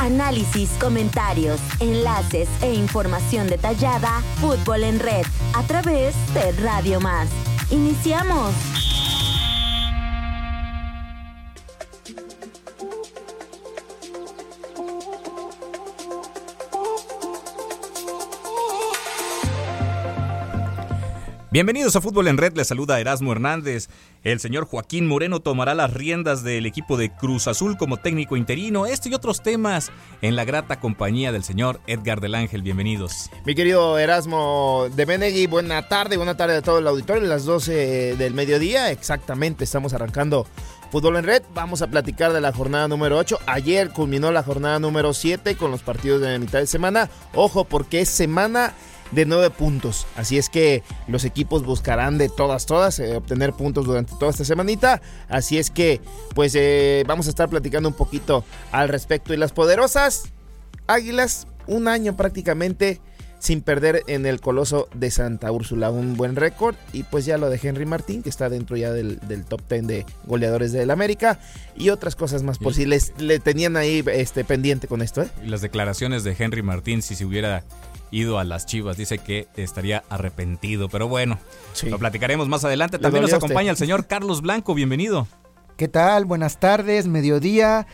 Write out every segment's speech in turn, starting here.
Análisis, comentarios, enlaces e información detallada. Fútbol en red a través de Radio Más. Iniciamos. Bienvenidos a Fútbol en Red, les saluda Erasmo Hernández. El señor Joaquín Moreno tomará las riendas del equipo de Cruz Azul como técnico interino. Este y otros temas en la grata compañía del señor Edgar del Ángel. Bienvenidos. Mi querido Erasmo de Benegui, buena tarde, buena tarde a todo el auditorio. Las 12 del mediodía, exactamente, estamos arrancando Fútbol en Red. Vamos a platicar de la jornada número 8. Ayer culminó la jornada número 7 con los partidos de mitad de semana. Ojo, porque es semana de nueve puntos. Así es que los equipos buscarán de todas, todas eh, obtener puntos durante toda esta semanita. Así es que, pues eh, vamos a estar platicando un poquito al respecto. Y las poderosas Águilas, un año prácticamente sin perder en el Coloso de Santa Úrsula. Un buen récord y pues ya lo de Henry Martín, que está dentro ya del, top 10 de goleadores del América y otras cosas más por si les, le tenían ahí este, pendiente con esto. ¿eh? Y las declaraciones de Henry Martín, si se hubiera ido a las Chivas. Dice que estaría arrepentido, pero bueno, lo platicaremos más adelante. También nos acompaña el señor Carlos Blanco, bienvenido. ¿Qué tal? Buenas tardes, mediodía.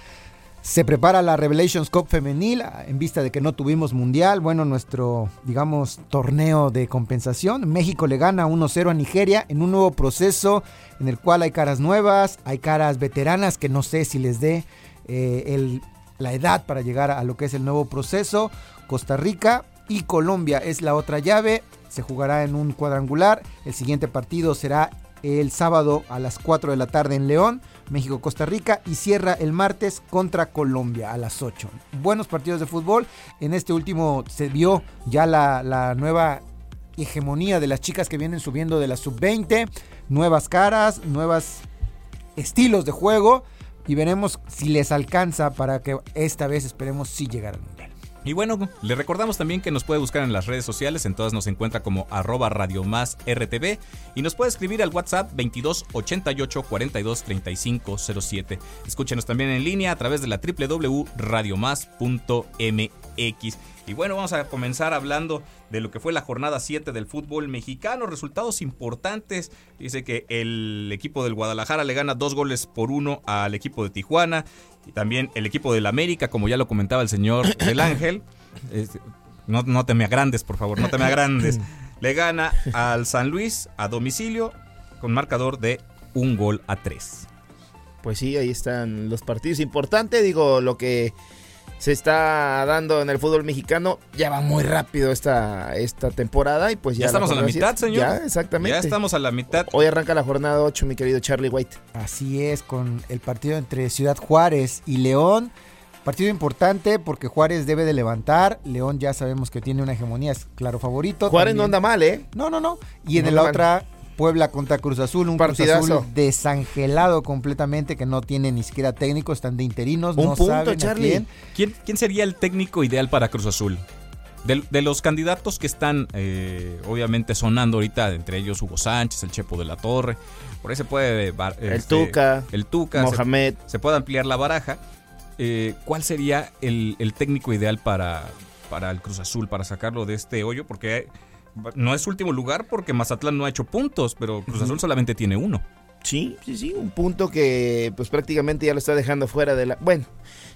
Se prepara la Revelations Cup femenil en vista de que no tuvimos mundial. Bueno, nuestro, digamos, torneo de compensación. México le gana 1-0 a Nigeria en un nuevo proceso en el cual hay caras nuevas, hay caras veteranas que no sé si les dé eh, el, la edad para llegar a lo que es el nuevo proceso. Costa Rica y Colombia es la otra llave. Se jugará en un cuadrangular. El siguiente partido será el sábado a las 4 de la tarde en León, México-Costa Rica y cierra el martes contra Colombia a las 8. Buenos partidos de fútbol. En este último se vio ya la, nueva hegemonía de las chicas que vienen subiendo de la sub-20. Nuevas caras, nuevos estilos de juego. Y veremos si les alcanza para que esta vez esperemos si llegar al mundial. Y bueno, le recordamos también que nos puede buscar en las redes sociales, en todas nos encuentra como arroba radio más RTV y nos puede escribir al WhatsApp 22 88 42 35 07. Escúchenos también en línea a través de la www.radiomás.mx. Y bueno, vamos a comenzar hablando de lo que fue la jornada 7 del fútbol mexicano. Resultados importantes. Dice que el equipo del Guadalajara le gana dos goles por uno al equipo de Tijuana. Y también el equipo del América, como ya lo comentaba el señor del Ángel. no, no te me agrandes, por favor, no te me agrandes. Le gana al San Luis a domicilio con marcador de un gol a tres. Pues sí, ahí están los partidos importantes. Digo, lo que se está dando en el fútbol mexicano. Ya va muy rápido esta, esta temporada y pues ya... Ya estamos a la mitad, señor. Ya, exactamente. Ya estamos a la mitad. Hoy arranca la jornada 8, mi querido Charlie White. Así es, con el partido entre Ciudad Juárez y León. Partido importante porque Juárez debe de levantar. León ya sabemos que tiene una hegemonía, es claro favorito. Juárez no anda mal, ¿eh? No, no, no. Y en la otra Puebla contra Cruz Azul, un Partidazo. Cruz Azul desangelado completamente, que no tiene ni siquiera técnico, están de interinos, un no punto, saben Charlie. quién. ¿Quién, sería el técnico ideal para Cruz Azul? De, los candidatos que están eh, obviamente sonando ahorita, entre ellos Hugo Sánchez, el Chepo de la Torre, por ahí se puede... el este, Tuca. El Tuca. Mohamed. Se, puede ampliar la baraja. Eh, ¿Cuál sería el, técnico ideal para, para el Cruz Azul, para sacarlo de este hoyo? Porque no es último lugar porque Mazatlán no ha hecho puntos, pero Cruz Azul solamente tiene uno. Sí, sí, sí, un punto que pues prácticamente ya lo está dejando fuera de la... Bueno,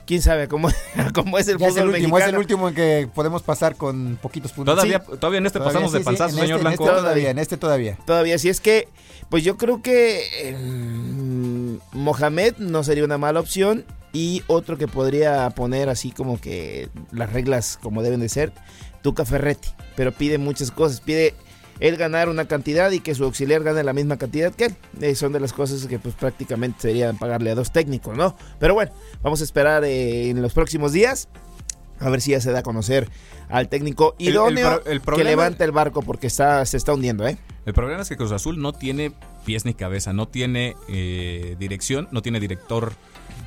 quién sabe cómo, cómo es el fútbol es el último, Es el último en que podemos pasar con poquitos puntos. Todavía, todavía en este pasamos de panzazo, señor este, Blanco. En este todavía, en este todavía. Todavía, si es que, pues yo creo que Mohamed no sería una mala opción y otro que podría poner así como que las reglas como deben de ser Tuca Ferretti, pero pide muchas cosas, pide él ganar una cantidad y que su auxiliar gane la misma cantidad que él. Eh, son de las cosas que pues prácticamente serían pagarle a dos técnicos, ¿no? Pero bueno, vamos a esperar eh, en los próximos días a ver si ya se da a conocer al técnico idóneo que levanta el barco porque está, se está hundiendo, ¿eh? El problema es que Cruz Azul no tiene pies ni cabeza, no tiene eh, dirección, no tiene director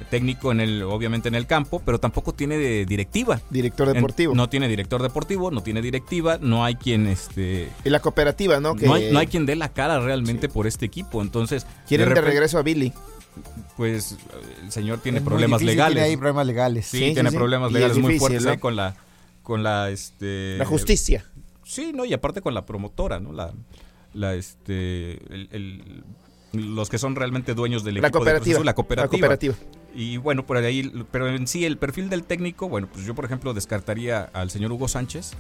técnico en el, obviamente en el campo, pero tampoco tiene directiva. Director deportivo. no tiene director deportivo, no tiene directiva, no hay quien este. Y la cooperativa, ¿no? No, hay, quien dé la cara realmente por este equipo. Entonces. Quieren de, regreso a Billy. pues el señor tiene Es problemas difícil, legales. Tiene ahí problemas legales. Sí, tiene sí. problemas legales es muy difícil, fuertes ¿no? ahí con la con la este La justicia. Sí, no, y aparte con la promotora, ¿no? La la este el- el- los que son realmente dueños del La equipo de la cooperativa. La cooperativa. Y bueno, por ahí, pero en sí el perfil del técnico, bueno, pues yo por ejemplo descartaría al señor Hugo Sánchez,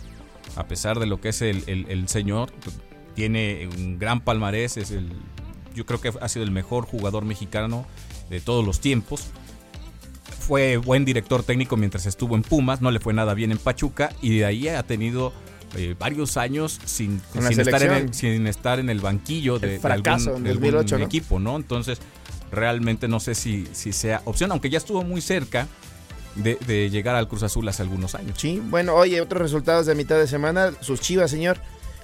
a pesar de lo que es el, el- el señor, tiene un gran palmarés, es el, yo creo que ha sido el mejor jugador mexicano de todos los tiempos. Fue buen director técnico mientras estuvo en Pumas, no le fue nada bien en Pachuca y de ahí ha tenido eh, varios años sin, sin estar, en el, sin estar en el banquillo de, El de fracaso de algún 2008, ¿no? equipo, ¿no? Entonces, realmente no sé si, si sea opción, aunque ya estuvo muy cerca de, de llegar al Cruz Azul hace algunos años. Sí, bueno, oye, otros resultados de mitad de semana. Sus chivas, señor,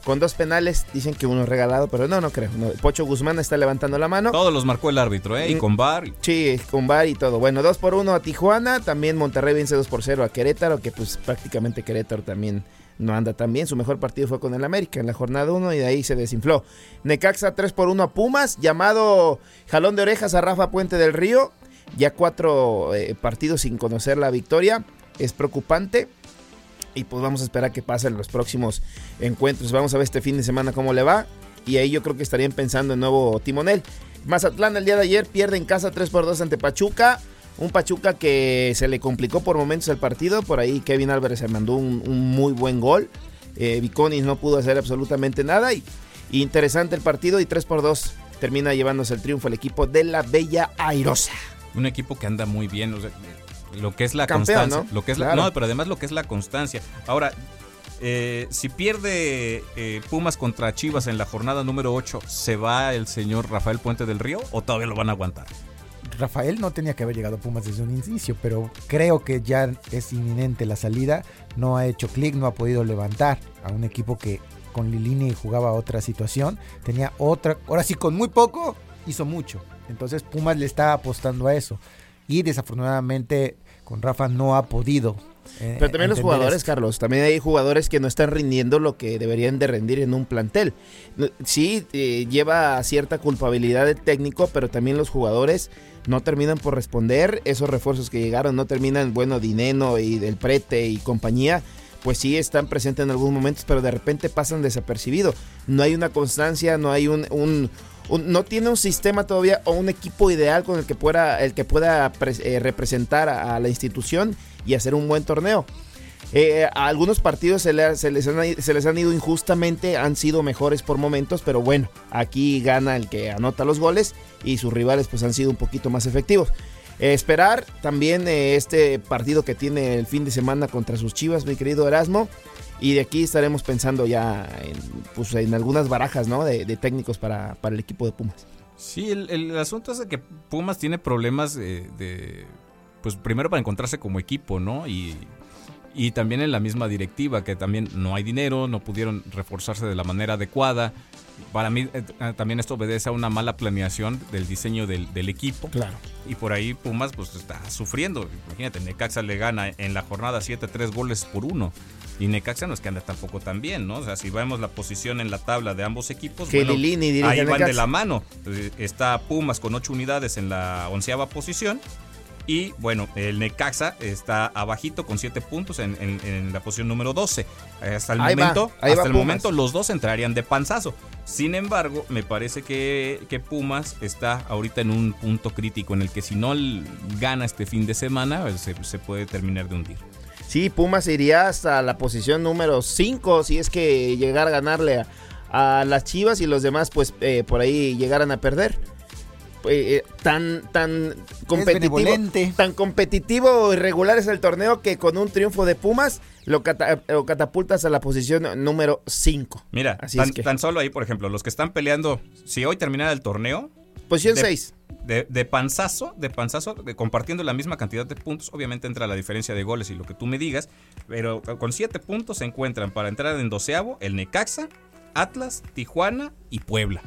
con dos penales. Dicen que uno regalado, pero no, no creo. No, Pocho Guzmán está levantando la mano. Todos los marcó el árbitro, ¿eh? Y Mm. con VAR. Sí, con VAR y todo. Bueno, 2 por 1 a Tijuana. También Monterrey vence 2 por 0 a Querétaro, que pues prácticamente Querétaro también no anda tan bien. Su mejor partido fue con el América en la jornada 1 y de ahí se desinfló. Necaxa 3 por 1 a Pumas. Llamado jalón de orejas a Rafa Puente del Río. Ya cuatro eh, partidos sin conocer la victoria. Es preocupante. Y pues vamos a esperar que pasen los próximos encuentros. Vamos a ver este fin de semana cómo le va. Y ahí yo creo que estarían pensando en nuevo timonel. Mazatlán el día de ayer pierde en casa 3 por 2 ante Pachuca. Un Pachuca que se le complicó por momentos el partido. Por ahí Kevin Álvarez se mandó un, un muy buen gol. Eh, Viconis no pudo hacer absolutamente nada. Y, y interesante el partido. Y 3 por 2 termina llevándose el triunfo el equipo de la Bella Airosa. Un equipo que anda muy bien. o sea, lo que es la Campeón, constancia. ¿no? Lo que es la- no, pero además lo que es la constancia. Ahora, eh, si pierde eh, Pumas contra Chivas en la jornada número 8, ¿se va el señor Rafael Puente del Río o todavía lo van a aguantar? Rafael no tenía que haber llegado a Pumas desde un inicio, pero creo que ya es inminente la salida. No ha hecho clic, no ha podido levantar a un equipo que con Lilini jugaba otra situación. Tenía otra, ahora sí, con muy poco hizo mucho. Entonces Pumas le está apostando a eso. Y desafortunadamente con Rafa no ha podido. eh, Pero también los jugadores, esto. Carlos, también hay jugadores que no están rindiendo lo que deberían de rendir en un plantel. Sí, eh, lleva cierta culpabilidad el técnico, pero también los jugadores no terminan por responder. Esos refuerzos que llegaron no terminan, bueno, Dineno y Del Prete y compañía, pues sí están presentes en algunos momentos, pero de repente pasan desapercibido. No hay una constancia, no hay un... un- un- no tiene un sistema todavía o un equipo ideal con el que pueda, el que pueda eh, representar a la institución y hacer un buen torneo. Eh, a algunos partidos se, le- se les han, ido injustamente, han sido mejores por momentos, pero bueno, aquí gana el que anota los goles y sus rivales pues han sido un poquito más efectivos. Eh, esperar también eh, este partido que tiene el fin de semana contra sus chivas, mi querido Erasmo. Y de aquí estaremos pensando ya en, pues, en algunas barajas ¿no? de, técnicos para, para el equipo de Pumas. Sí, el, el asunto es de que Pumas tiene problemas de, pues primero para encontrarse como equipo, ¿no? Y, y también en la misma directiva, que también no hay dinero, no pudieron reforzarse de la manera adecuada. Para mí eh, también esto obedece a una mala planeación del diseño del, del equipo. Claro. Y por ahí Pumas pues está sufriendo. Imagínate, Necaxa le gana en la jornada 7 3 goles por uno. Y Necaxa no es que anda tampoco tan bien, ¿no? O sea, si vemos la posición en la tabla de ambos equipos, ahí van Necaxa. de la mano. Entonces, está Pumas con 8 unidades en la onceava posición. Y bueno, el Necaxa está abajito con 7 puntos en, en- en la posición número 12. Hasta el Ahí momento, hasta el momento los dos entrarían de panzazo. Sin embargo, me parece que, que Pumas está ahorita en un punto crítico en el que si no gana este fin de semana, pues, se, se puede terminar de hundir. Sí, Pumas iría hasta la posición número 5 si es que llegara a ganarle a, a las Chivas y los demás pues eh, por ahí llegaran a perder. Eh, eh, tan tan competitivo, tan competitivo y regular es el torneo que con un triunfo de Pumas lo, cata- lo catapultas a la posición número 5. Mira, Así tan, es que- tan solo ahí, por ejemplo, los que están peleando, si hoy terminara el torneo, Posición de- 6. de, de panzazo, de panzazo, de compartiendo la misma cantidad de puntos, obviamente entra la diferencia de goles y lo que tú me digas, pero con siete puntos se encuentran para entrar en doceavo el Necaxa, Atlas, Tijuana y Puebla.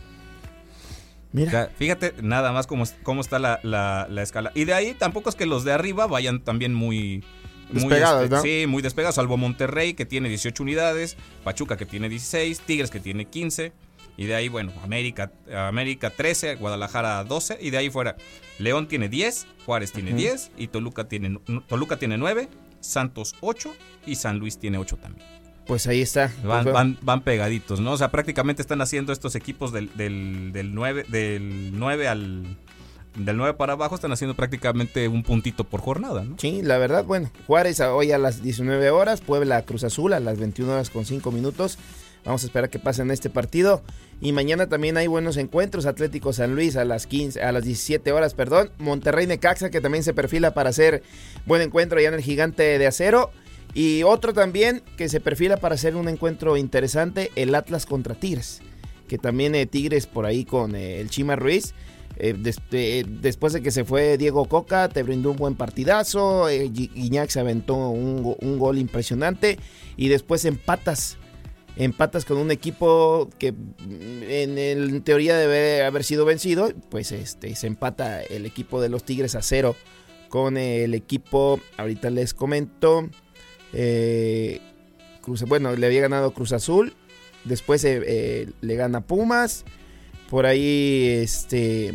O Mira, sea, fíjate nada más cómo, cómo está la, la- la escala. Y de ahí tampoco es que los de arriba vayan también muy... muy, Despegados, este, ¿no? Sí, muy despegados, salvo Monterrey que tiene 18 unidades, Pachuca que tiene 16, Tigres que tiene 15. Y de ahí, bueno, América, América 13, Guadalajara 12. Y de ahí fuera, León tiene 10, Juárez tiene 10 y Toluca tiene, Toluca tiene 9, Santos 8 y San Luis tiene 8 también. Pues ahí está. Van, Pues, van, van pegaditos, ¿no? O sea, prácticamente están haciendo estos equipos del, del, del 9, del 9 al... Del 9 para abajo están haciendo prácticamente un puntito por jornada, ¿no? Sí, la verdad, bueno, Juárez hoy a las 19 horas, Puebla Cruz Azul a las 21 horas con 5 minutos. Vamos a esperar que pasen este partido. Y mañana también hay buenos encuentros. Atlético San Luis a las 15, a las 17 horas, perdón. Monterrey Necaxa, que también se perfila para hacer buen encuentro allá en el Gigante de Acero. Y otro también que se perfila para hacer un encuentro interesante, el Atlas contra Tigres. Que también eh, Tigres por ahí con eh, el Chima Ruiz. Eh, des- después de que se fue Diego Coca, te brindó un buen partidazo. Gui- Guiñac se aventó un, un gol impresionante. Y después empatas. Empatas con un equipo que mm, en, en teoría debe haber sido vencido. Pues este se empata el equipo de los Tigres a cero con el equipo. Ahorita les comento. Eh, Cruz- bueno, le había ganado Cruz Azul. Después eh, eh, le gana Pumas. Por ahí, este,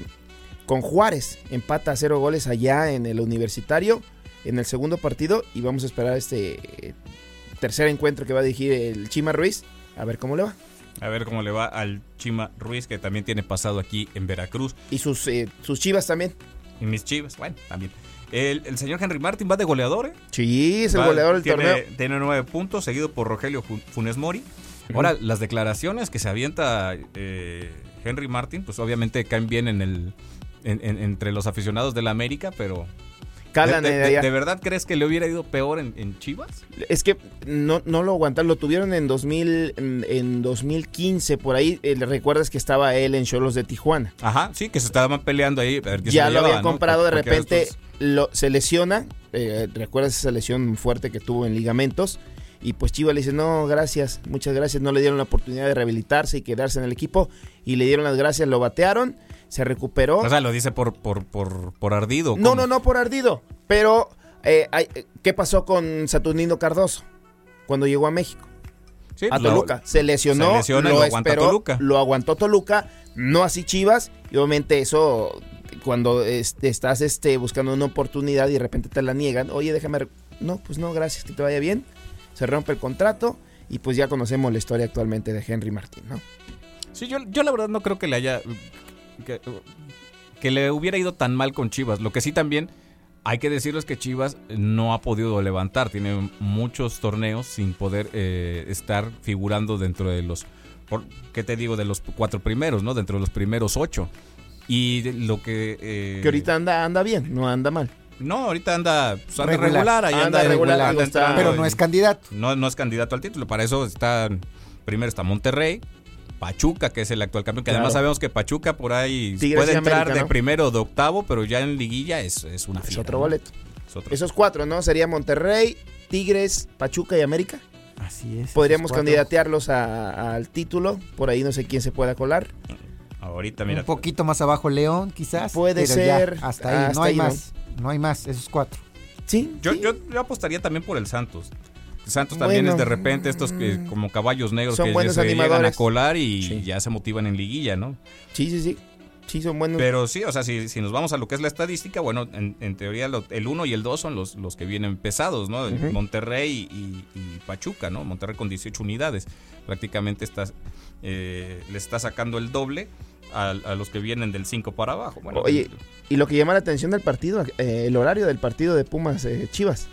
con Juárez, empata a cero goles allá en el universitario, en el segundo partido, y vamos a esperar este eh, tercer encuentro que va a dirigir el Chima Ruiz, a ver cómo le va. A ver cómo le va al Chima Ruiz, que también tiene pasado aquí en Veracruz. Y sus, eh, sus chivas también. Y mis chivas, bueno, también. El, el señor Henry Martin va de goleador, ¿eh? Sí, es el Va- goleador del tiene, torneo. Tiene nueve puntos, seguido por Rogelio Fu- Funes Mori. Ahora, las declaraciones que se avienta eh, Henry Martin, pues obviamente caen bien en el en- en- entre los aficionados de la América, pero... Calan de, de- allá. de verdad crees que le hubiera ido peor en, en Chivas? Es que no, no lo aguantaron, lo tuvieron en 2000, en, en 2015, por ahí, eh, recuerdas que estaba él en Cholos de Tijuana. Ajá, sí, que se estaban peleando ahí. a ver quién se ya lo llevaba, habían ¿no? comprado, de repente estos- lo, se lesiona, eh, recuerdas esa lesión fuerte que tuvo en ligamentos, y pues Chivas le dice, no, gracias, muchas gracias, no le dieron la oportunidad de rehabilitarse y quedarse en el equipo, y le dieron las gracias, lo batearon, se recuperó. O sea, lo dice por, por, por, por ardido. no, ¿cómo? no, no por ardido, pero eh, hay- ¿qué pasó con Saturnino Cardoso cuando llegó a México? Sí, a lo- Toluca. Se lesionó, se lesiona lo, lo esperó, Toluca. lo aguantó Toluca, no así Chivas, y obviamente eso cuando este, estás este, buscando una oportunidad y de repente te la niegan, oye, déjame, no, pues no, gracias, que te vaya bien, se rompe el contrato y pues ya conocemos la historia actualmente de Henry Martín, ¿no? Sí, yo, yo la verdad no creo que le haya. Que, que le hubiera ido tan mal con Chivas. Lo que sí también hay que decirles que Chivas no ha podido levantar. Tiene muchos torneos sin poder eh, estar figurando dentro de los. Por, ¿Qué te digo? De los cuatro primeros, ¿no? Dentro de los primeros ocho. Y lo que. eh, Que ahorita anda, anda bien, no anda mal. No, ahorita anda, pues, anda Regular. regular. ahí Anda anda, regular, anda entrando Pero no es candidato. no, no es candidato al título. Para eso está. Primero está Monterrey. Pachuca, que es el actual campeón, que Claro. además sabemos que Pachuca por ahí Tigres puede entrar América, de ¿no? primero o de octavo, pero ya en liguilla es, es una Es otro ¿no? boleto. Es otro. Esos cuatro, ¿no? Sería Monterrey, Tigres, Pachuca y América. Así es. Podríamos candidatearlos a- al título. Por ahí no sé quién se pueda colar. Ahorita, mira. Un poquito más abajo León, quizás. Puede ya, ser, hasta ahí, hasta no hay ahí, más. ¿no? Hay más, esos cuatro. Sí, Yo, sí. yo, yo apostaría también por el Santos. Santos también Bueno. es de repente estos que, como caballos negros Son que buenos se llegan a colar y Sí. ya se motivan en liguilla, ¿no? Sí, sí, sí. Sí, son buenos. Pero sí, o sea, si, si nos vamos a lo que es la estadística, bueno, en, en teoría lo- el 1 y el 2 son los, los que vienen pesados, ¿no? Monterrey y, y Pachuca, ¿no? Monterrey con 18 unidades. Prácticamente estás, eh, le está sacando el doble a, a los que vienen del 5 para abajo. Bueno, Oye, y lo que llama la atención del partido, eh, el horario del partido de Pumas eh, Chivas,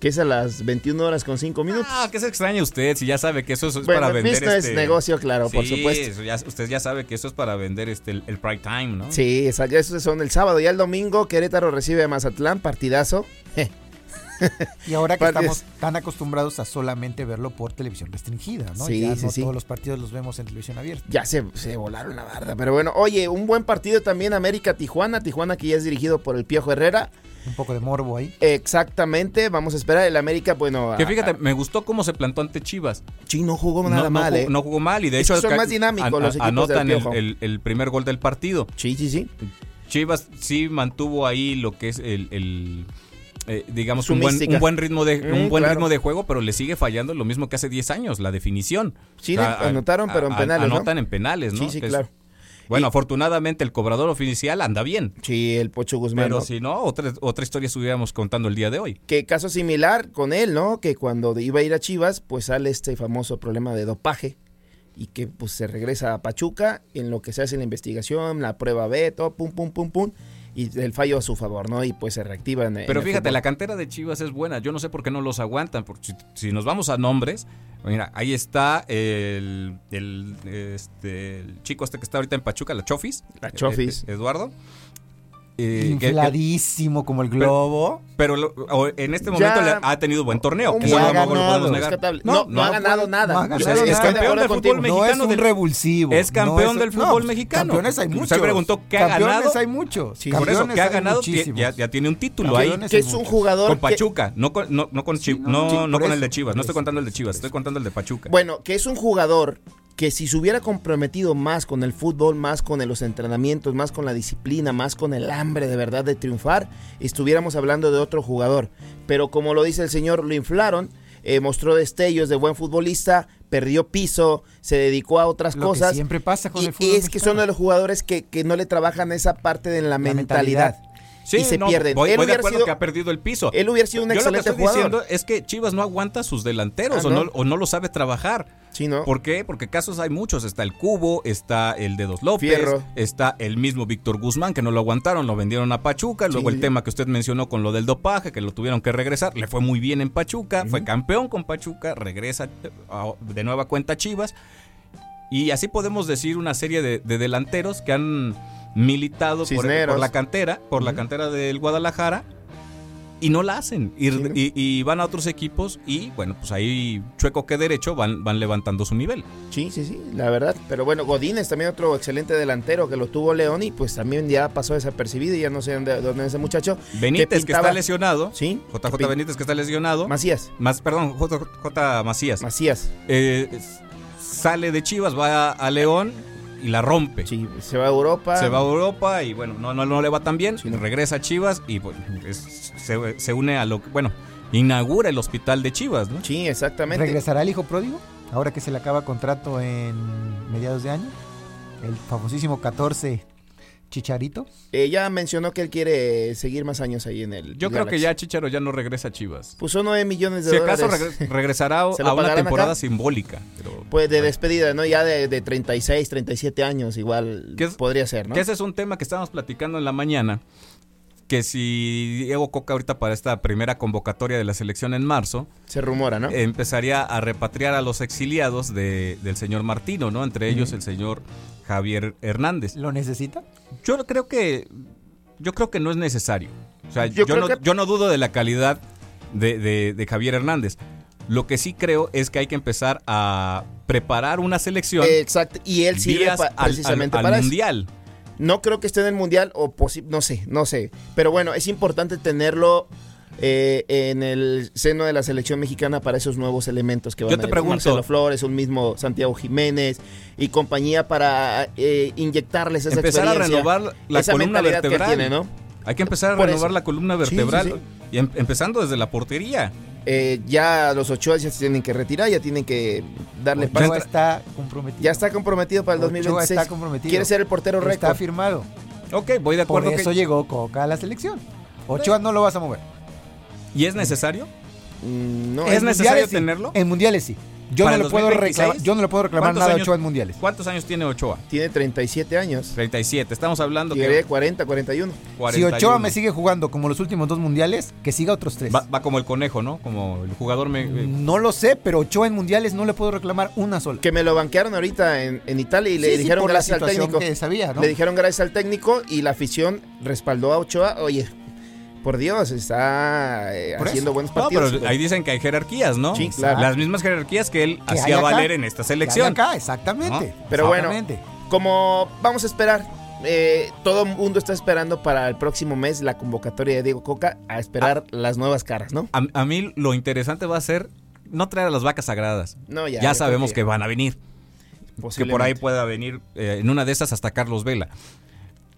que es a las 21 horas con 5 minutos. Ah, que se extraña usted si ya sabe que eso es, bueno, para vender visto este... es negocio, claro, por supuesto. eso ya- usted ya sabe que eso es para vender este el, el prime time, ¿no? Sí, ya esos son el sábado. Ya el domingo, Querétaro recibe a Mazatlán, partidazo. Y ahora que Partidos. estamos tan acostumbrados a solamente verlo por televisión restringida, ¿no? Sí, ya sí, no sí. todos los partidos los vemos en televisión abierta. Ya se, se volaron la barda. Pero bueno, oye, un buen partido también América-Tijuana. Tijuana que ya es dirigido por el Piojo Herrera. Un poco de morbo ahí. Exactamente, vamos a esperar. El América, bueno. Que fíjate, a- me gustó cómo se plantó ante Chivas. sí, no jugó nada no, no mal, jugó, ¿eh? no jugó mal y de Es hecho que son más dinámicos an- los equipos del anotan el, Piojo. el- el primer gol del partido. Sí, sí, sí. Chivas sí mantuvo ahí lo que es el, el- eh, digamos, un buen, un buen ritmo de Mm, un buen claro. ritmo de juego, pero le sigue fallando lo mismo que hace 10 años, la definición. Sí, anotaron, pero en penales, ¿no? Anotan en penales, ¿no? Sí, sí, Que es- claro. Bueno, Y- afortunadamente el cobrador oficial anda bien. Sí, el Pocho Guzmán. Pero ¿no? si no, otra, otra historia estuviéramos contando el día de hoy. Que caso similar con él, ¿no? Que cuando iba a ir a Chivas, pues sale este famoso problema de dopaje y que pues se regresa a Pachuca en lo que se hace la investigación, la prueba B, todo, pum, pum, pum, pum, y el fallo a su favor, ¿no? Y pues se reactivan. Pero fíjate, la cantera de Chivas es buena. Yo no sé por qué no los aguantan. Porque si, si nos vamos a nombres, mira, ahí está el, el, este, el chico este que está ahorita en Pachuca, la Chofis. La Chofis. eh, Eduardo. Eh, que- que- Infladísimo como el globo. pero en este momento le ha tenido buen torneo. Un que no lo ganado. podemos negar. Rescatable. No, No, no, no ha ganado puede- nada. no ha Yo ganado estoy nada. de Es campeón del fútbol No es mexicano un del- revulsivo. es campeón es- del fútbol no, mexicano. Campeones hay Usted muchos. preguntó qué ha campeones ganado. hay muchos. Sí, Por eso, Campeones que ha ganado, ya, ya tiene un título ahí. Campeones Que hay es un jugador Con que- Pachuca, no con, no, no con, Sí, no, el de Chivas, no estoy contando el de Chivas, estoy contando el de Pachuca. Bueno, que es un jugador que si se hubiera comprometido más con el fútbol, más con los entrenamientos, más con la disciplina, más con el hambre de verdad de triunfar, estuviéramos hablando de otro jugador. Pero como lo dice el señor, lo inflaron, eh, mostró destellos de buen futbolista, perdió piso, se dedicó a otras Lo que cosas. siempre pasa con y, el fútbol y es que son de los jugadores que, que no le trabajan esa parte de la, mentalidad. mentalidad. Y se no, pierden. Voy, Él voy de acuerdo sido- que ha perdido el piso. Él hubiera sido un Yo lo que excelente estoy jugador. diciendo es que Chivas no aguanta sus delanteros Ah, o, no, ¿no? o no lo sabe trabajar. Sí, ¿no? ¿Por qué? Porque casos hay muchos. Está el Cubo, está el Dedos López, Fierro. está el mismo Víctor Guzmán, que no lo aguantaron, lo vendieron a Pachuca. Luego Sí. el tema que usted mencionó con lo del dopaje, que lo tuvieron que regresar. Le fue muy bien en Pachuca, fue campeón con Pachuca, regresa de nueva cuenta Chivas. Y así podemos decir una serie de, de delanteros que han militado por, la cantera, por la cantera del Guadalajara. Y no la hacen. Y, Sí. y- y van a otros equipos y bueno, pues ahí chueco que derecho van, van levantando su nivel. Sí, sí, sí, la verdad. Pero bueno, Godínez también otro excelente delantero que lo tuvo León y pues también ya pasó desapercibido y ya no sé dónde, dónde es ese muchacho. Benítez, que, pintaba- está lesionado. Sí. JJ que Benítez, que está lesionado. Macías. Más, perdón, JJ Macías. Macías. Eh, sale de Chivas, va a, a León y la rompe. Sí, se va a Europa. Se va a Europa y bueno, no, no, no le va tan bien. Sí, no. Regresa a Chivas y pues, es- se, se une a lo que, bueno, inaugura el hospital de Chivas, ¿no? Sí, exactamente. ¿Regresará el hijo pródigo? Ahora que se le acaba contrato en mediados de año. El famosísimo 14 Chicharito. Eh, ya mencionó que él quiere seguir más años ahí en el. Yo creo que ya Chicharo ya no regresa a Chivas. Puso 9 millones de Si acaso dólares. regre- regresará ¿Se lo a una temporada acá? simbólica. Pero, Pues de despedida, ¿no? Ya de, de 36, 37 años, igual ¿Qué es- podría ser, ¿no? Que ese es un tema que estábamos platicando en la mañana. Que si Diego Coca ahorita para esta primera convocatoria de la selección en marzo, Se rumora, ¿no? empezaría a repatriar a los exiliados de- del señor Martino, ¿no? Entre ellos el señor Javier Hernández. ¿Lo necesita? Yo creo que yo creo que no es necesario. O sea, Yo no, que- yo no dudo de la calidad de, de- de Javier Hernández. Lo que sí creo es que hay que empezar a preparar una selección Exacto. Y él sirve pa- al- al, precisamente al para eso. No creo que esté en el mundial o no sé, no sé. Pero bueno, es importante tenerlo eh, en el seno de la selección mexicana para esos nuevos elementos que van Yo a te ir. pregunto- Marcelo Flores, un mismo Santiago Jiménez y compañía para eh, inyectarles esa Empezar a renovar la esa columna mentalidad que vertebral. tiene, ¿no? Hay que empezar a Por renovar eso. la columna Sí, sí, vertebral. sí. Y em- empezando desde la portería. Eh, ya los Ochoa ya se tienen que retirar, ya tienen que darle Ochoa paso. está comprometido. Ya está comprometido para el Ochoa 2026. está comprometido. Quiere ser el portero Está récord. firmado. Ok, voy de Por acuerdo eso que... llegó Coca a la selección. Ochoa no lo vas a mover. ¿Y es necesario? Mm, No, ¿Es es- necesario sí. tenerlo? En mundiales sí. Yo ¿Para no, le puedo 2026? reclamar, yo no le puedo reclamar ¿Cuántos nada a años? Ochoa en mundiales. ¿Cuántos años tiene Ochoa? tiene 37 años. 37. Estamos hablando Llegaría que 40, 41. Si 41. Ochoa me sigue jugando como los últimos dos mundiales, que siga otros tres. Va, va como el conejo, ¿no? Como el jugador me... eh, No lo sé, pero Ochoa en mundiales no le puedo reclamar una sola. Que me lo banquearon ahorita en, en Italia y le Sí, sí, dijeron gracias al técnico. que sabía, ¿no? Le dijeron gracias al técnico y la afición respaldó a Ochoa. Oye, por Dios, está eh, haciendo eso. buenos No, partidos. pero ahí dicen que hay jerarquías, ¿no? Sí, claro. Las mismas jerarquías que él Que hacía valer en esta Que selección. acá, exactamente. Pero bueno. Como vamos a esperar, eh, todo el mundo está esperando para el próximo mes la convocatoria de Diego Coca a esperar Ah. las nuevas caras, ¿no? A, a mí lo interesante va a ser no traer a las vacas sagradas. No, ya. Ya, sabemos creo que van a venir. Que por ahí pueda venir eh, en una de esas hasta Carlos Vela.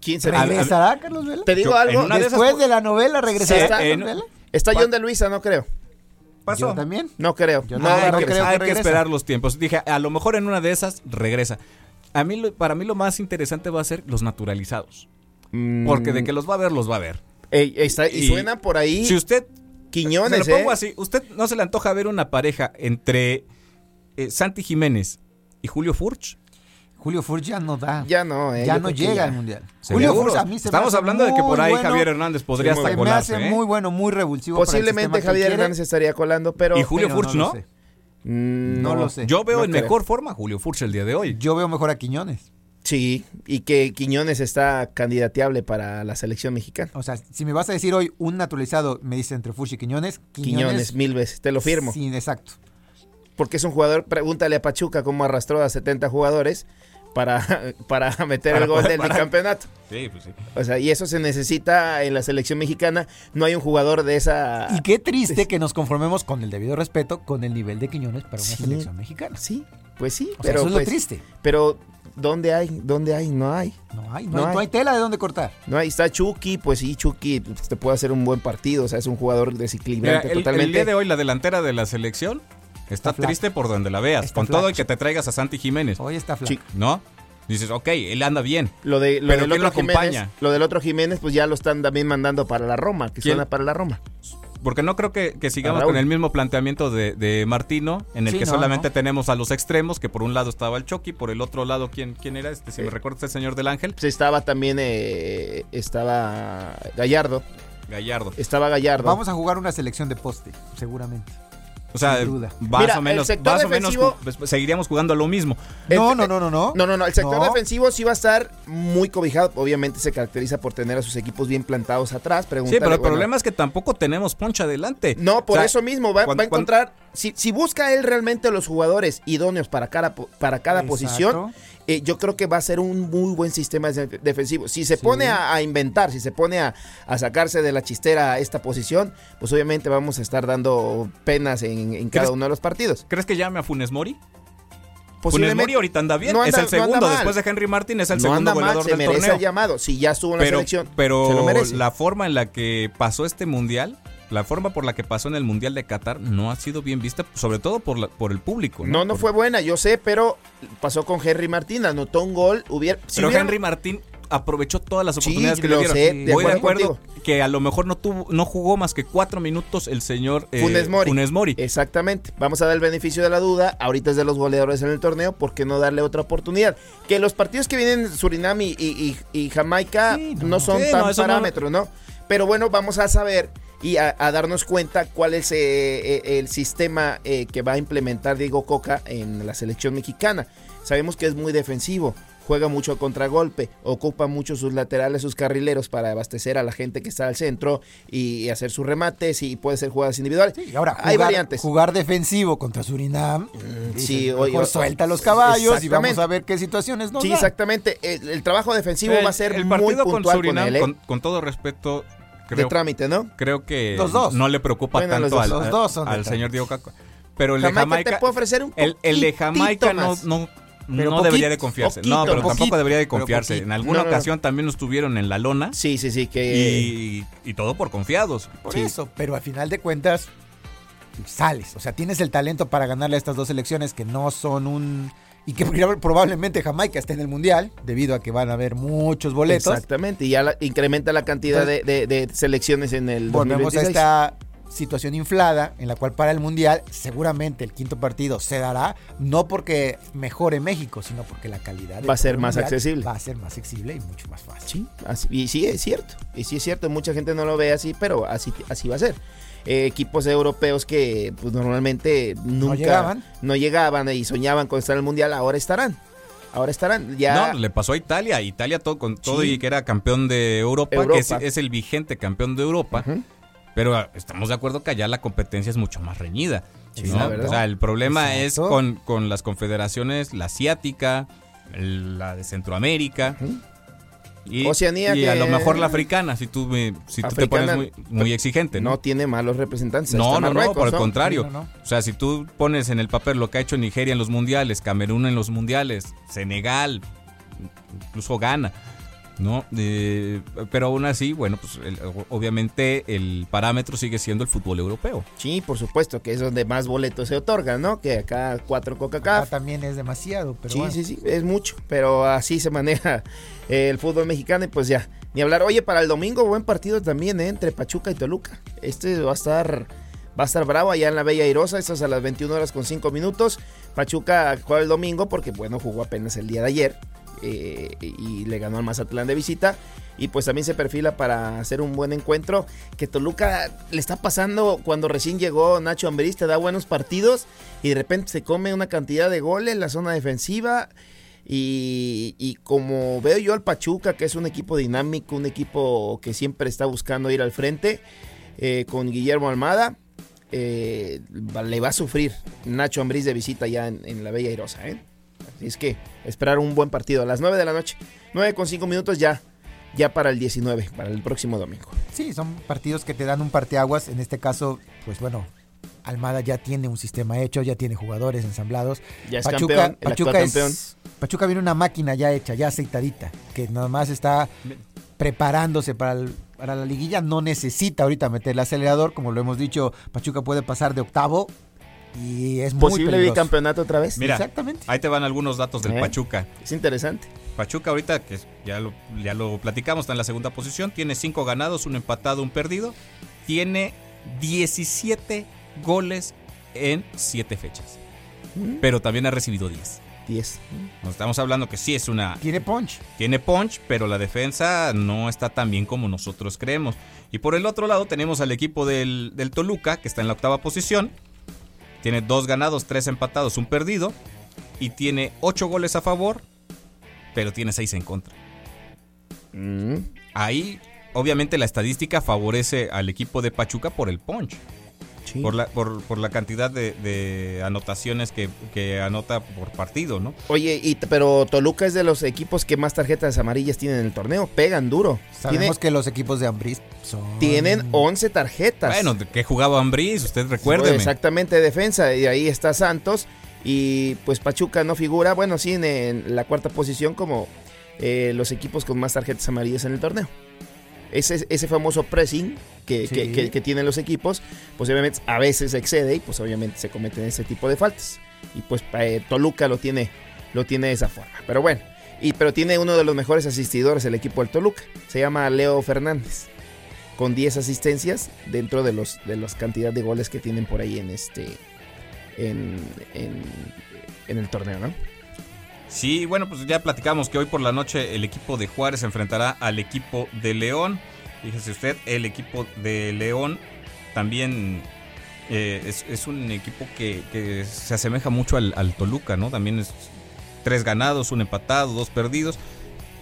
¿Quién será? a- ¿Regresará Carlos Vela? Te digo Yo- algo. de Después de la novela, ¿regresará Sí, Carlos en, Vela? Está John de Luisa, no creo. Pasó. Yo también. No creo. Yo no, hay no que- creo. hay que esperar los tiempos. Dije, a lo mejor en una de esas regresa. A mí, para mí lo más interesante va a ser los naturalizados. Mm, Porque de que los va a ver, los va a ver. ey, está- y, y- suenan por ahí Si usted Quiñones, Se lo pongo ¿eh? así. ¿Usted no se le antoja ver una pareja entre eh, Santi Jiménez y Julio Furch? Julio Furch ya no da. Ya no, eh. ya no llega ya. al mundial. ¿Seguro? Julio Furch a mí se me Estamos hace hablando de que por ahí bueno. Javier Hernández podría Sí, hasta muy Se me colarse. hace ¿eh? muy bueno, muy revulsivo. para el Posiblemente Javier Hernández estaría colando, pero. ¿Y Julio pero Furch no? lo No lo sé. Yo veo No en creo. mejor forma a Julio Furch el día de hoy. Yo veo mejor a Quiñones. Sí, y que Quiñones está candidateable para la selección mexicana. O sea, si me vas a decir hoy un naturalizado, me dice entre Furch y Quiñones. Quiñones, mil veces, te lo firmo. Sí, exacto. Porque es un jugador, pregúntale a Pachuca cómo arrastró a 70 jugadores para, para meter Para el gol poder del parar. bicampeonato. Sí, pues sí. O sea, y eso se necesita en la selección mexicana. No hay un jugador de esa. Y qué triste que nos conformemos con el debido respeto con el nivel de Quiñones para una Sí. selección mexicana. Sí, pues sí, O sea, pero. eso es pues, lo triste. Pero, ¿dónde hay? ¿Dónde hay? No hay. No hay, no, No hay, no hay. hay tela de dónde cortar. No hay. Está Chucky, pues sí, Chucky pues, te puede hacer un buen partido. O sea, es un jugador Mira, desequilibrante el, el totalmente. día de hoy la delantera de la selección está, triste por donde la veas. Está con todo y que te traigas a Santi Jiménez, Hoy está flaco. Sí. ¿no? Dices, ok, él anda bien. Lo, de, lo Pero del ¿quién otro lo acompaña? Jiménez, lo del otro Jiménez, pues ya lo están también mandando para la Roma, que ¿Quién? suena para la Roma. Porque no creo que, que sigamos con el mismo planteamiento de, de Martino, en el Sí, que no, solamente no. tenemos a los extremos, que por un lado estaba el Chucky, por el otro lado, ¿quién, quién era? Este, si me Eh. recuerdo, este señor del Ángel, Pues estaba también, eh, estaba Gallardo, Gallardo. estaba Gallardo. Vamos a jugar una selección de poste, seguramente. O sea, sin duda. más Mira, o menos, más o menos pues, seguiríamos jugando a lo mismo. El- No, no, no, no, no. No, no, no, el sector No. defensivo sí va a estar muy cobijado. Obviamente se caracteriza por tener a sus equipos bien plantados atrás. Sí, pero el bueno, problema es que tampoco tenemos poncha adelante. No, por O sea, eso mismo va, a encontrar. Si, si busca él realmente los jugadores idóneos para cada, para cada Exacto. posición, eh, yo creo que va a ser un muy buen sistema de- defensivo. Si se Sí. pone a, a inventar, si se pone a, a sacarse de la chistera esta posición, pues obviamente vamos a estar dando penas en, en cada ¿Crees- uno de los partidos. ¿Crees que llame a Funes Mori? Funes Mori ahorita anda bien, no es el segundo, después de Henry Martin es el no segundo anda mal, goleador se del merece torneo. el llamado. Si ya estuvo en la pero selección, pero se lo merece. la forma en la que pasó este mundial, la forma por la que pasó en el mundial de Qatar no ha sido bien vista, sobre todo por la- por el público. No, no Por- fue buena, yo sé, pero pasó con Henry Martín, anotó un gol, hubiera... si Pero hubiera- Henry Martín aprovechó todas las Sí, oportunidades que le dieron. sé, de Voy de acuerdo que a lo mejor no tuvo, no jugó más que cuatro minutos el señor eh, Funes Mori. Funes Mori. Exactamente. Vamos a dar el beneficio de la duda. Ahorita es de los goleadores en el torneo. ¿Por qué no darle otra oportunidad? Que los partidos que vienen Surinam y, y- y- y Jamaica Sí, no. no. son Sí, tan no, eso no- parámetros, ¿no? Pero bueno, vamos a saber y a, a darnos cuenta cuál es eh, eh, el sistema eh, que va a implementar Diego Coca en la selección mexicana. Sabemos que es muy defensivo. Juega mucho a contragolpe, ocupa mucho sus laterales, sus carrileros para abastecer a la gente que está al centro y hacer sus remates y puede ser jugadas individuales. Sí, y ahora hay jugar, variantes. jugar defensivo contra Surinam. dices, sí, mejor oye, o- suelta los caballos y vamos Exactamente. a ver qué situaciones nos Sí, da. exactamente. El, el trabajo defensivo El- va a ser el muy partido puntual con, Surinam, él, ¿eh? con, con todo respeto, de trámite, ¿no? creo que Los dos. no le preocupa Bueno, los tanto dos. al, Los dos son de al trámite. señor Diego Caco. Pero el de Jamaica, Jamaica, te puede ofrecer un el, el de Jamaica no, más. no, Pero no poquito, debería de confiarse. no, pero poquito, tampoco debería de confiarse. En alguna No, no, no. ocasión también nos tuvieron en la lona Sí, sí, sí, que... y, y todo por confiados. Por Sí. eso, pero al final de cuentas sales, o sea, tienes el talento para ganarle a estas dos selecciones que no son un y que probablemente Jamaica esté en el mundial debido a que van a haber muchos boletos. Exactamente, y ya la- incrementa la cantidad de, de- de selecciones en el Volvemos a 2026. esta situación inflada en la cual para el mundial seguramente el quinto partido se dará no porque mejore México, sino porque la calidad Va a ser más accesible. Va a ser más accesible y mucho más fácil. Sí, así- y sí es cierto, y sí es cierto, mucha gente no lo ve así, pero así, así va a ser. Eh, equipos europeos que pues, normalmente nunca llegaban. no llegaban y soñaban con estar en el mundial, ahora estarán. Ahora estarán. Ya No, le pasó a Italia. Italia todo, con todo Sí. y que era campeón de Europa, Europa. que es, es el vigente campeón de Europa. Pero ah, estamos de acuerdo que allá la competencia es mucho más reñida. Sí, ¿no? la verdad. O sea, el problema Exacto. es con, con las confederaciones, la asiática, el- la de Centroamérica. Y, Oceanía y a lo mejor la africana, si tú, me- si tú te pones muy, muy exigente. no ¿no? tiene malos representantes. No, no, no, por el contrario. Sí, no, no. O sea, si tú pones en el papel lo que ha hecho Nigeria en los mundiales, Camerún en los mundiales, Senegal, incluso Ghana, ¿no? Eh, pero aún así, bueno, pues el- obviamente el parámetro sigue siendo el fútbol europeo. Sí, por supuesto, que es donde más boletos se otorgan, ¿no? Que acá cuatro Coca-Cola. también es demasiado, pero Sí, bueno. sí, sí, es mucho, pero así se maneja eh, el fútbol mexicano y pues ya, ni hablar. Oye, para el domingo buen partido también, ¿eh? Entre Pachuca y Toluca. Este va a estar va a estar bravo allá en la Bella Airosa, esto es a las 21 horas con 5 minutos. Pachuca juega el domingo porque, bueno, jugó apenas el día de ayer eh, y le ganó al Mazatlán de visita. Y pues también se perfila para hacer un buen encuentro. Que Toluca le está pasando cuando recién llegó Nacho Ambriz, te da buenos partidos y de repente se come una cantidad de goles en la zona defensiva. Y, como veo yo al Pachuca, que es un equipo dinámico, un equipo que siempre está buscando ir al frente, eh, con Guillermo Almada, eh, le va a sufrir Nacho Ambriz de visita ya en, la Bella Airosa. ¿eh? Así es que esperar un buen partido a las 9 de la noche. 9 con 5 minutos ya, ya para el 19, para el próximo domingo. Sí, son partidos que te dan un parteaguas. En este caso, pues bueno, Almada ya tiene un sistema hecho, ya tiene jugadores ensamblados. Ya es Pachuca, campeón, el Pachuca, actual es- campeón. Pachuca viene una máquina ya hecha, ya aceitadita, que nada más está preparándose para, el- para la liguilla. No necesita ahorita meter el acelerador, como lo hemos dicho, Pachuca puede pasar de octavo y es muy Posible peligroso. bicampeonato otra vez. Mira, Exactamente. ahí te van algunos datos del ¿Eh? Pachuca. Es interesante. Pachuca ahorita, que ya lo, ya lo platicamos, está en la segunda posición, tiene 5 ganados, un empatado, un perdido. Tiene 17 goles en 7 fechas. Mm, Pero también ha recibido 10. 10. Nos estamos hablando que sí es una... Tiene punch. Tiene punch, pero la defensa no está tan bien como nosotros creemos. Y por el otro lado tenemos al equipo del, del Toluca, que está en la octava posición. Tiene dos ganados, tres empatados, un perdido. Y tiene ocho goles a favor, pero tiene seis en contra. Mm, Ahí, obviamente, la estadística favorece al equipo de Pachuca por el punch. Sí. Por la, por, por la cantidad de, de anotaciones que, que anota por partido, ¿no? Oye, y, pero Toluca es de los equipos que más tarjetas amarillas tienen en el torneo. Pegan duro. Sabemos Tiene- que los equipos de Ambriz son... Tienen 11 tarjetas. Bueno, ¿de qué jugaba Ambriz? Usted recuérdeme. Exactamente, defensa. Y ahí está Santos. Y pues Pachuca no figura, bueno, sí, en, en la cuarta posición como eh, los equipos con más tarjetas amarillas en el torneo. Ese, ese famoso pressing que, Sí. que- que- que tienen los equipos, pues obviamente a veces excede y pues obviamente se cometen ese tipo de faltas. Y pues eh, Toluca lo tiene, lo tiene de esa forma. Pero bueno, y, pero tiene uno de los mejores asistidores el equipo del Toluca. Se llama Leo Fernández. Con 10 asistencias dentro de los de las cantidad de goles que tienen por ahí en este en, en, en el torneo, ¿no? Sí, bueno, pues ya platicamos que hoy por la noche el equipo de Juárez se enfrentará al equipo de León. Fíjese usted, el equipo de León también eh, es, un equipo que, se asemeja mucho al, al Toluca, ¿no? También es tres ganados, un empatado, dos perdidos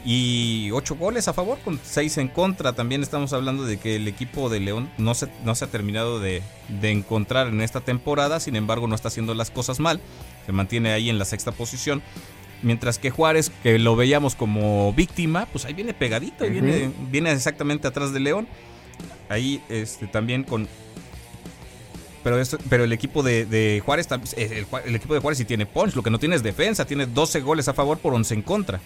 y ocho goles a favor con seis en contra. También estamos hablando de que el equipo de León no se, no se ha terminado de, de encontrar en esta temporada, sin embargo no está haciendo las cosas mal, se mantiene ahí en la sexta posición. Mientras que Juárez, que lo veíamos como víctima, pues ahí viene pegadito, ahí viene, viene exactamente atrás de León. Ahí este, también con... Pero, esto- pero el equipo de, de Juárez, eh, el, el equipo de Juárez sí tiene punch, lo que no tiene es defensa, tiene 12 goles a favor por 11 en contra.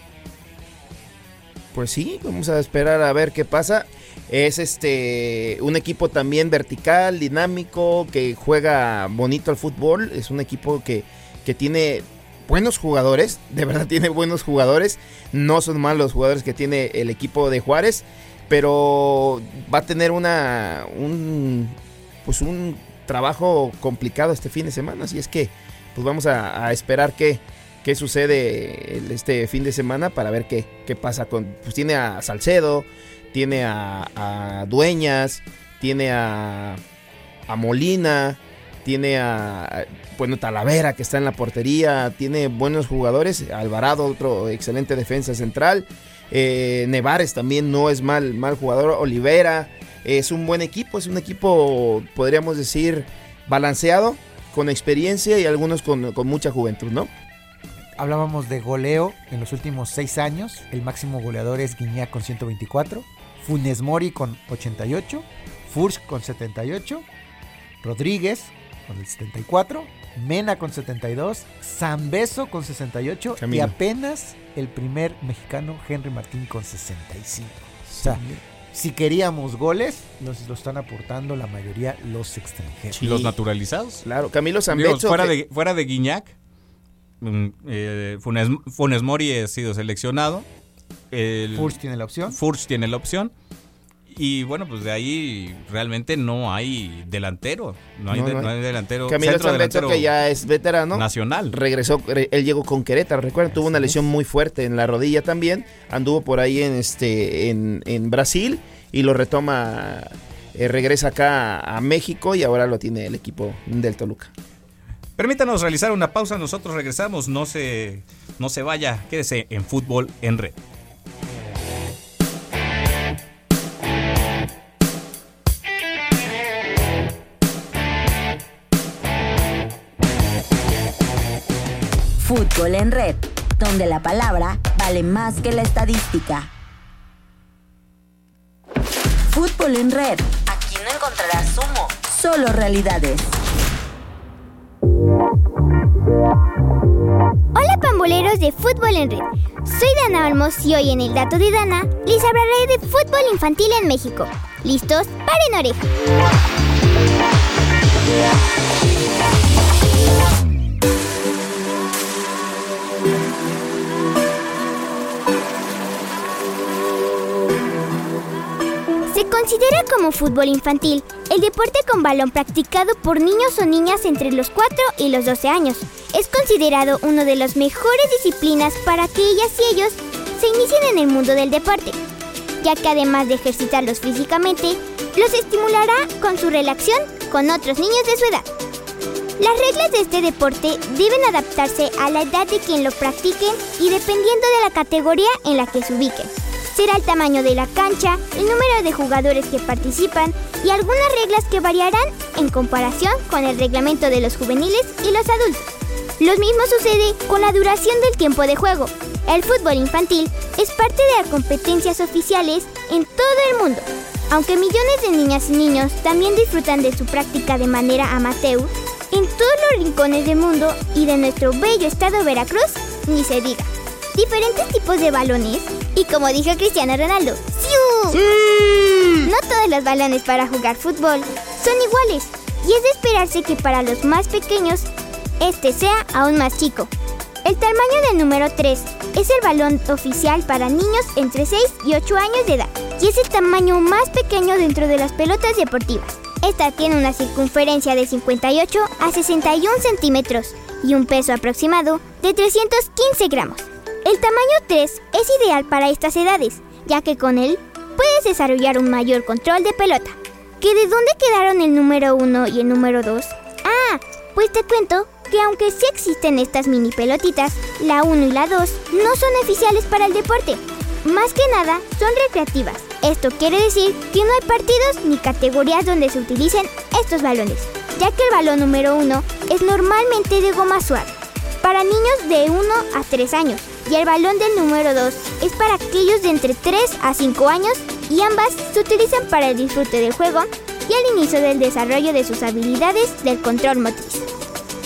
Pues sí, vamos a esperar a ver qué pasa. Es este un equipo también vertical, dinámico, que juega bonito al fútbol. Es un equipo que, que tiene buenos jugadores, de verdad tiene buenos jugadores. No son malos los jugadores que tiene el equipo de Juárez, pero va a tener una un pues un trabajo complicado este fin de semana. Así es que pues vamos a, esperar que qué sucede este fin de semana para ver qué, qué pasa con... Pues tiene a Salcedo, tiene a, a Dueñas, tiene a, a Molina, tiene a, bueno, Talavera que está en la portería, tiene buenos jugadores, Alvarado, otro excelente defensa central, eh, Nevares también no es mal, mal jugador, Olivera, es un buen equipo, es un equipo, podríamos decir, balanceado, con experiencia y algunos con, con mucha juventud, ¿no? Hablábamos de goleo en los últimos seis años. El máximo goleador es Guiñac con 124, Funes Mori con 88, Furch con 78, Rodríguez con el 74, Mena con 72, Zambeso con 68 y apenas el primer mexicano Henry Martín con 65. O sea, si queríamos goles, nos lo están aportando la mayoría los extranjeros. ¿Y los naturalizados? Claro, Camilo Zambeso. fuera, que- de, fuera de Guiñac, mm, eh, Funes, Funes Mori ha sido seleccionado. El, Furch tiene la opción. Furch tiene la opción. Y bueno, pues de ahí realmente no hay delantero. No hay, No, de- no hay. no hay delantero. Camilo delantero que ya es veterano. nacional. regresó, re- él llegó con Querétaro, recuerden, tuvo una lesión muy fuerte en la rodilla también, anduvo por ahí en este en, en Brasil y lo retoma, eh, regresa acá a México y ahora lo tiene el equipo del Toluca. Permítanos realizar una pausa. Nosotros regresamos. No se, no se vaya. Quédese en fútbol en red. Fútbol en red, donde la palabra vale más que la estadística. Fútbol en red. Aquí no encontrarás humo, solo realidades. Hola pamboleros de Fútbol en Red. Soy Dana Olmos y hoy en el dato de Dana les hablaré de fútbol infantil en México. ¿Listos? Paren oreja. Considera como fútbol infantil el deporte con balón practicado por niños o niñas entre los 4 y los 12 años. Es considerado uno de las mejores disciplinas para que ellas y ellos se inicien en el mundo del deporte, ya que además de ejercitarlos físicamente, los estimulará con su relación con otros niños de su edad. Las reglas de este deporte deben adaptarse a la edad de quien lo practiquen y dependiendo de la categoría en la que se ubiquen. Será el tamaño de la cancha, el número de jugadores que participan y algunas reglas que variarán en comparación con el reglamento de los juveniles y los adultos. Lo mismo sucede con la duración del tiempo de juego. El fútbol infantil es parte de las competencias oficiales en todo el mundo. Aunque millones de niñas y niños también disfrutan de su práctica de manera amateur, en todos los rincones del mundo y de nuestro bello estado Veracruz, ni se diga. Diferentes tipos de balones y como dijo Cristiano Ronaldo, ¡siu! No todos los balones para jugar fútbol son iguales y es de esperarse que para los más pequeños este sea aún más chico. El tamaño del número 3 es el balón oficial para niños entre 6 y 8 años de edad y es el tamaño más pequeño dentro de las pelotas deportivas. Esta tiene una circunferencia de 58 a 61 centímetros y un peso aproximado de 315 gramos. El tamaño 3 es ideal para estas edades, ya que con él puedes desarrollar un mayor control de pelota. ¿Que de dónde quedaron el número 1 y el número 2? Ah, pues te cuento que aunque sí existen estas mini pelotitas, la 1 y la 2 no son oficiales para el deporte. Más que nada, son recreativas. Esto quiere decir que no hay partidos ni categorías donde se utilicen estos balones, ya que el balón número 1 es normalmente de goma suave, para niños de 1 a 3 años, y el balón del número 2 es para aquellos de entre 3 a 5 años y ambas se utilizan para el disfrute del juego y el inicio del desarrollo de sus habilidades del control motriz.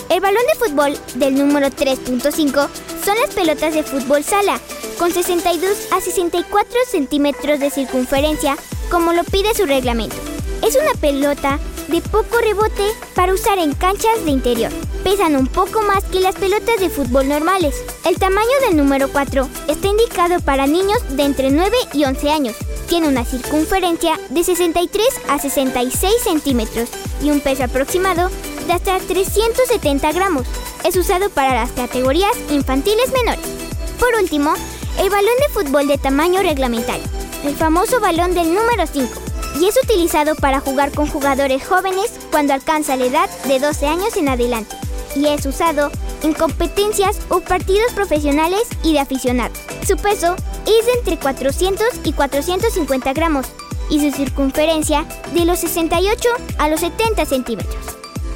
El balón de fútbol del número 3.5 son las pelotas de fútbol sala, con 62 a 64 centímetros de circunferencia, como lo pide su reglamento. Es una pelota de poco rebote para usar en canchas de interior. Pesan un poco más que las pelotas de fútbol normales. El tamaño del número 4 está indicado para niños de entre 9 y 11 años. Tiene una circunferencia de 63 a 66 centímetros y un peso aproximado de hasta 370 gramos. Es usado para las categorías infantiles menores. Por último, el balón de fútbol de tamaño reglamentario, el famoso balón del número 5, y es utilizado para jugar con jugadores jóvenes cuando alcanza la edad de 12 años en adelante, y es usado en competencias o partidos profesionales y de aficionados. Su peso es de entre 400 y 450 gramos y su circunferencia de los 68 a los 70 centímetros.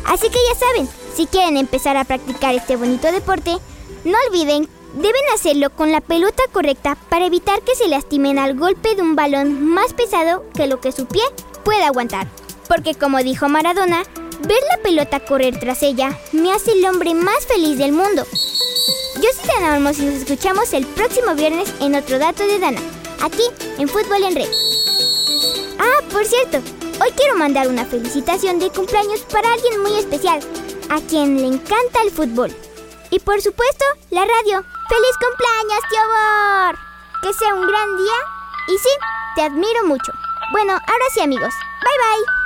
Así que ya saben, si quieren empezar a practicar este bonito deporte, no olviden, deben hacerlo con la pelota correcta para evitar que se lastimen al golpe de un balón más pesado que lo que su pie pueda aguantar. Porque como dijo Maradona, Ver la pelota correr tras ella me hace el hombre más feliz del mundo. Yo soy Dana Olmos y nos escuchamos el próximo viernes en otro dato de Dana, aquí en Fútbol en Red. Ah, por cierto, hoy quiero mandar una felicitación de cumpleaños para alguien muy especial, a quien le encanta el fútbol. Y por supuesto, la radio. ¡Feliz cumpleaños, tío Bor! Que sea un gran día y sí, te admiro mucho. Bueno, ahora sí amigos. Bye bye.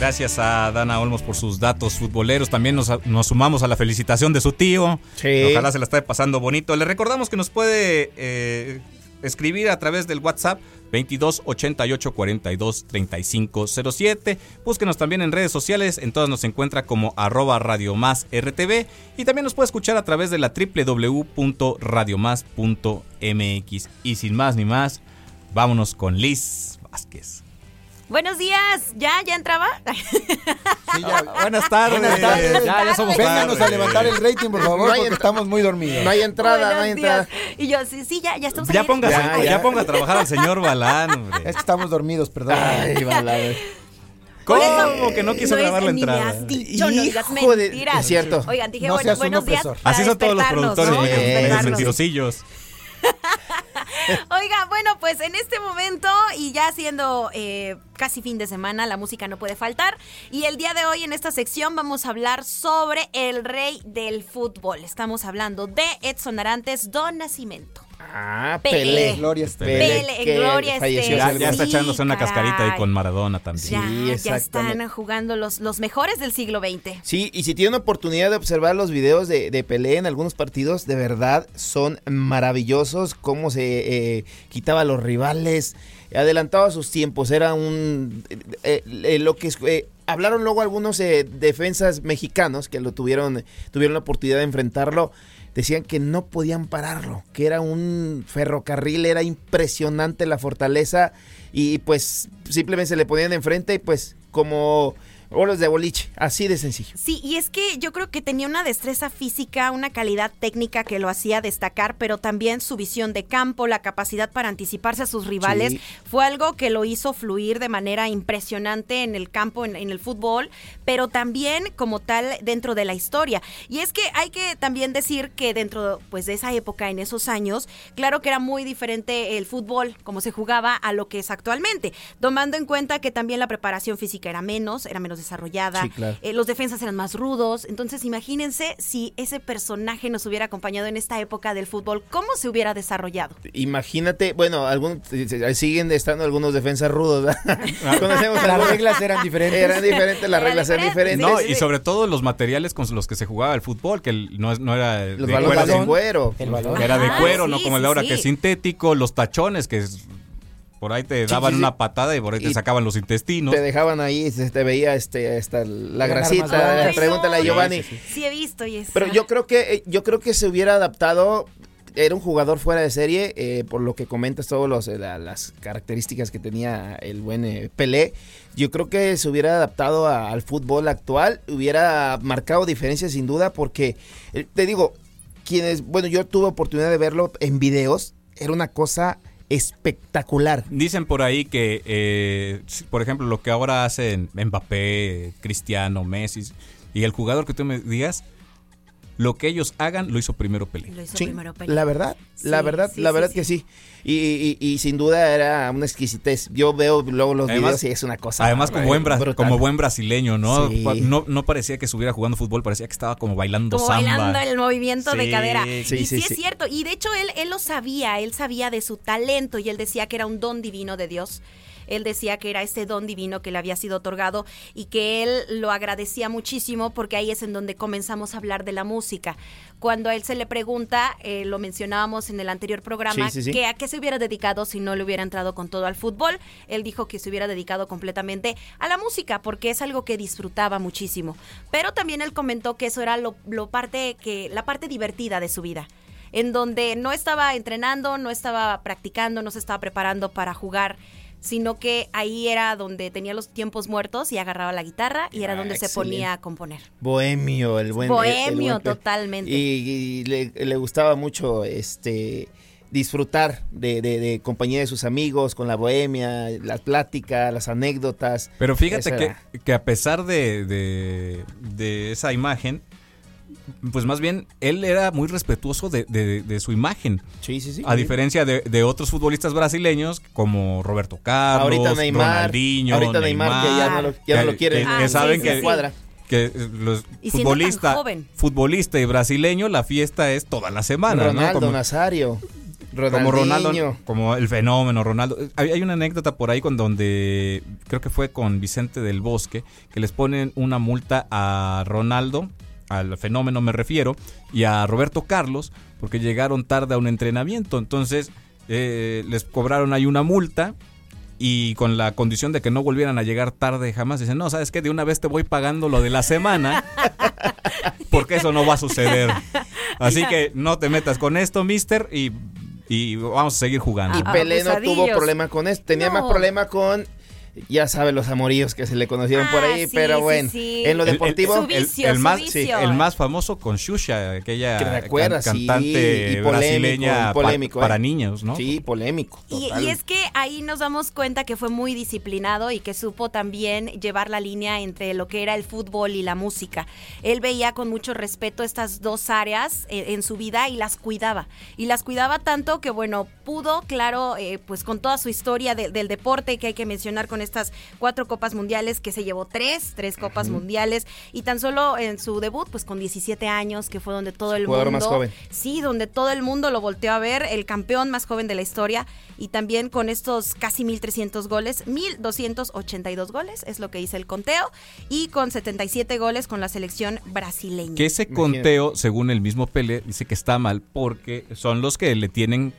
Gracias a Dana Olmos por sus datos futboleros. También nos, nos sumamos a la felicitación de su tío. Sí. Ojalá se la esté pasando bonito. Le recordamos que nos puede eh, escribir a través del WhatsApp 22 88 42 35 07. Búsquenos también en redes sociales. En todas nos encuentra como arroba Radio Más RTV. Y también nos puede escuchar a través de la www.radiomás.mx. Y sin más ni más, vámonos con Liz Vázquez. Buenos días, ¿ya? ¿Ya entraba? Sí, ya. Buenas tardes. Buenas tardes. Ya, ya somos Vénganos tarde. a levantar el rating, por favor, No porque estamos muy dormidos. No hay entrada, no hay días. entrada. Y yo, sí, sí, ya, ya estamos Ya ponga. Ya, ya, ya. ponga a trabajar al señor Balán, hombre. Es que estamos dormidos, perdón. Ay, balada. ¿Cómo que no quiso es- grabar la ni me entrada? has dicho, no digas Hijo de- mentiras. es cierto. Oigan, dije, No bueno, buenos días. Así son todos los productores ¿no? mentirosillos. Oiga, bueno, pues en este momento y ya siendo eh, casi fin de semana, la música no puede faltar. Y el día de hoy en esta sección vamos a hablar sobre el rey del fútbol. Estamos hablando de Edson Arantes Don Nacimiento. Ah, Pelé. Pelé. Gloria que gloria falleció. Ya, ya está Sí, echándose una caray. cascarita ahí con Maradona también. Sí, Ya, ya exactamente. están jugando los, los mejores del siglo XX. Sí, y si tiene una oportunidad de observar los videos de, de Pelé en algunos partidos, de verdad son maravillosos. Cómo se eh, quitaba a los rivales, adelantaba sus tiempos. Era un. eh, eh, lo que. es- eh, hablaron luego algunos eh, defensas mexicanos que lo tuvieron, tuvieron la oportunidad de enfrentarlo. Decían que no podían pararlo, que era un ferrocarril, era impresionante la fortaleza y pues simplemente se le ponían enfrente y pues como bolos de boliche, así de sencillo. Sí, y es que yo creo que tenía una destreza física, una calidad técnica que lo hacía destacar, pero también su visión de campo, la capacidad para anticiparse a sus rivales, Sí. fue algo que lo hizo fluir de manera impresionante en el campo, en, en el fútbol, pero también como tal dentro de la historia. Y es que hay que también decir que dentro pues de esa época, en esos años, claro que era muy diferente el fútbol como se jugaba a lo que es actualmente, tomando en cuenta que también la preparación física era menos, era menos desarrollada, Sí, claro. eh, los defensas eran más rudos, entonces imagínense si ese personaje nos hubiera acompañado en esta época del fútbol, ¿cómo se hubiera desarrollado? Imagínate, bueno, algún, siguen estando algunos defensas rudos. Las reglas eran diferentes. Eran diferentes, las reglas eran diferentes. No, y sobre todo los materiales con los que se jugaba el fútbol, que no, era Los de balones cuero, de cuero. El balón. era de Ajá, cuero, sí, no como el de ahora sí. que es sintético, los tachones que es- por ahí te daban sí, sí. una patada y por ahí te sacaban los intestinos. Te dejaban ahí, se te veía este, esta, la grasita. Ay, Pregúntale a. Giovanni. Sí, sí, Sí he visto y es... Pero yo creo que eh, yo creo que se hubiera adaptado. Era un jugador fuera de serie, eh, por lo que comentas todas las características que tenía el buen eh, Pelé. Yo creo que se hubiera adaptado a- al fútbol actual, hubiera marcado diferencias sin duda, porque eh, te digo, quienes, bueno, yo tuve oportunidad de verlo en videos, era una cosa espectacular. Dicen por ahí que, eh, por ejemplo, lo que ahora hacen Mbappé, Cristiano, Messi y el jugador que tú me digas, lo que ellos hagan lo hizo primero Pelé. Lo hizo Sí, primero Pelé. la verdad, la verdad, sí, la verdad sí. que sí. Y, y- y sin duda era una exquisitez. Yo veo luego los Además- videos y es una cosa. Además, como buen, brutal. como buen brasileño, ¿no? ¿no? No parecía que estuviera jugando fútbol, parecía que estaba como bailando como samba. bailando el movimiento de cadera. sí, y sí, sí, es cierto. Y de hecho él, él lo sabía, él sabía de su talento y él decía que era un don divino de Dios. Él decía que era ese don divino que le había sido otorgado y que él lo agradecía muchísimo porque ahí es en donde comenzamos a hablar de la música. Cuando a él se le pregunta, eh, lo mencionábamos en el anterior programa, Sí, sí, sí. que a qué se hubiera dedicado si no le hubiera entrado con todo al fútbol. Él dijo que se hubiera dedicado completamente a la música porque es algo que disfrutaba muchísimo. Pero también él comentó que eso era lo, lo parte que la parte divertida de su vida en donde no estaba entrenando, no estaba practicando, no se estaba preparando para jugar sino que ahí era donde tenía los tiempos muertos y agarraba la guitarra y era Ah, donde se ponía a componer. Bohemio, el buen. el Bohemio, buen totalmente. Y, y le, le gustaba mucho este disfrutar de, de- de compañía de sus amigos, con la bohemia, la plática, las anécdotas. Pero fíjate que, que a pesar de, de- de esa imagen, pues más bien él era muy respetuoso de, de- de su imagen. Sí, sí, sí. A diferencia de, de otros futbolistas brasileños como Roberto Carlos, Ahorita Neymar, Ronaldinho, ahorita Neymar, que ya no lo, ya no lo que- quiere. que- que saben sí, que- sí, cuadra. que los Y futbolista, futbolista y brasileño, la fiesta es toda la semana, ¿no? Ronaldo Como- Nazario. como Ronaldo, como el fenómeno Ronaldo. Hay, hay una anécdota por ahí con donde creo que fue con Vicente del Bosque que les ponen una multa a Ronaldo, al fenómeno me refiero, y a Roberto Carlos porque llegaron tarde a un entrenamiento. Entonces eh, les cobraron ahí una multa. Y con la condición de que no volvieran a llegar tarde jamás, dicen, no, ¿sabes qué? De una vez te voy pagando lo de la semana, porque eso no va a suceder. Así que no te metas con esto, mister, y, y vamos a seguir jugando. Y Ah, Pelé no tuvo problema con esto. Tenía No. más problema con. Ya sabe los amoríos que se le conocieron por Ah, ahí, sí, pero bueno, sí. en lo El- el- deportivo, Su vicio, el, su más, vicio. el más famoso con Shusha, aquella Que recuerdas, can- sí, cantante y polémico, brasileña y polémico, pa- para ¿eh? niños, ¿no? sí, polémico. Y es que ahí nos damos cuenta que fue muy disciplinado y que supo también llevar la línea entre lo que era el fútbol y la música. Él veía con mucho respeto estas dos áreas eh, en su vida y las cuidaba. Y las cuidaba tanto que, bueno, pudo, claro, eh, pues con toda su historia de- del deporte que hay que mencionar con estas cuatro copas mundiales, que se llevó tres, tres copas mundiales, y tan solo en su debut, pues con 17 años, que fue donde todo el Jugador mundo... más joven. Sí, donde todo el mundo lo volteó a ver, el campeón más joven de la historia y también con estos casi 1.300 goles, 1.282 goles es lo que dice el conteo y con 77 goles con la selección brasileña. Que ese conteo, según el mismo Pele, dice que está mal porque son los que le tienen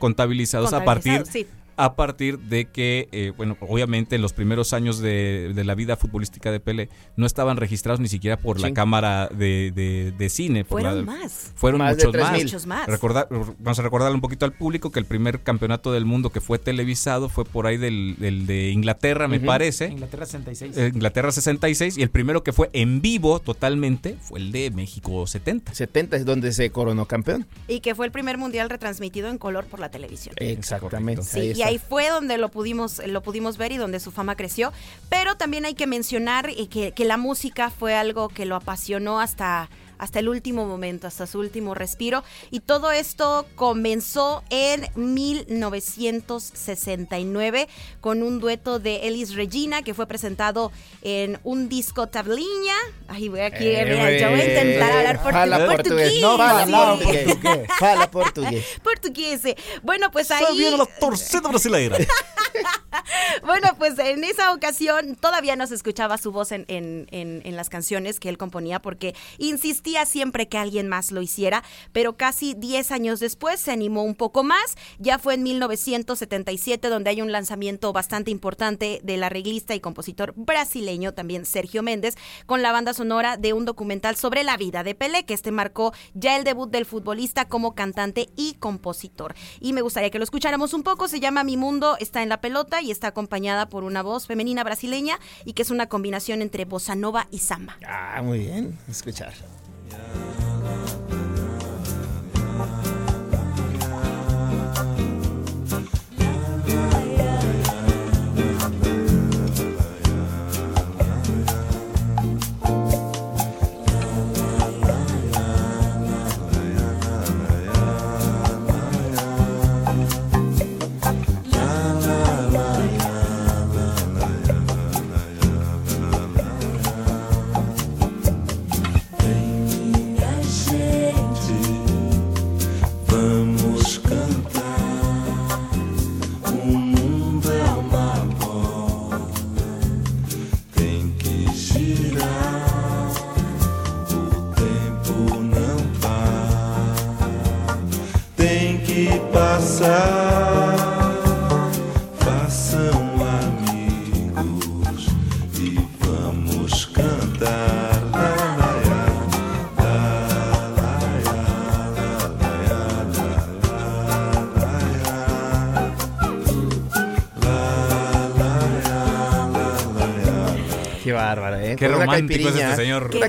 a partir sí. A partir de que, eh, bueno, obviamente en los primeros años de, de la vida futbolística de Pele no estaban registrados ni siquiera por la cámara de, de- de cine. por Fueron la- más. Fueron Más muchos 3,000. más. Muchos más. Recordar, vamos a recordarle un poquito al público que el primer campeonato del mundo que fue televisado fue por ahí del, del de Inglaterra, me parece. Inglaterra 66. Eh, Inglaterra 66 y el primero que fue en vivo totalmente fue el de México 70. 70 es donde se coronó campeón. Y que fue el primer mundial retransmitido en color por la televisión. Exactamente. Sí, ahí fue donde lo pudimos, lo pudimos ver y donde su fama creció. Pero también hay que mencionar eh, que, que la música fue algo que lo apasionó hasta, hasta el último momento, hasta su último respiro. Y todo esto comenzó en 1969 con un dueto de Elis Regina que fue presentado en un disco tabliña. Ay, voy aquí, Eh, mira, yo voy a intentar hablar portu- Fala portugués. No, fala portugués. portugués. Portugués. Portugués. eh. Bueno, pues ahí... torcida brasileira. Bueno, pues en esa ocasión todavía no se escuchaba su voz en, en- en- las canciones que él componía porque insistía siempre que alguien más lo hiciera, pero casi 10 años después se animó un poco más, ya fue en 1977 donde hay un lanzamiento bastante importante del arreglista y compositor brasileño también Sergio Méndez con la banda sonora de un documental sobre la vida de Pelé, que este marcó ya el debut del futbolista como cantante y compositor. Y me gustaría que lo escucháramos un poco, se llama Mi Mundo está en la pelota y está acompañada por una voz femenina brasileña y que es una combinación entre bossa nova y samba. Ah, muy bien. Escuchar. dançar. Amigos e vamos cantar. Qué bárbaro, ¿eh? Qué romántico este señor. Una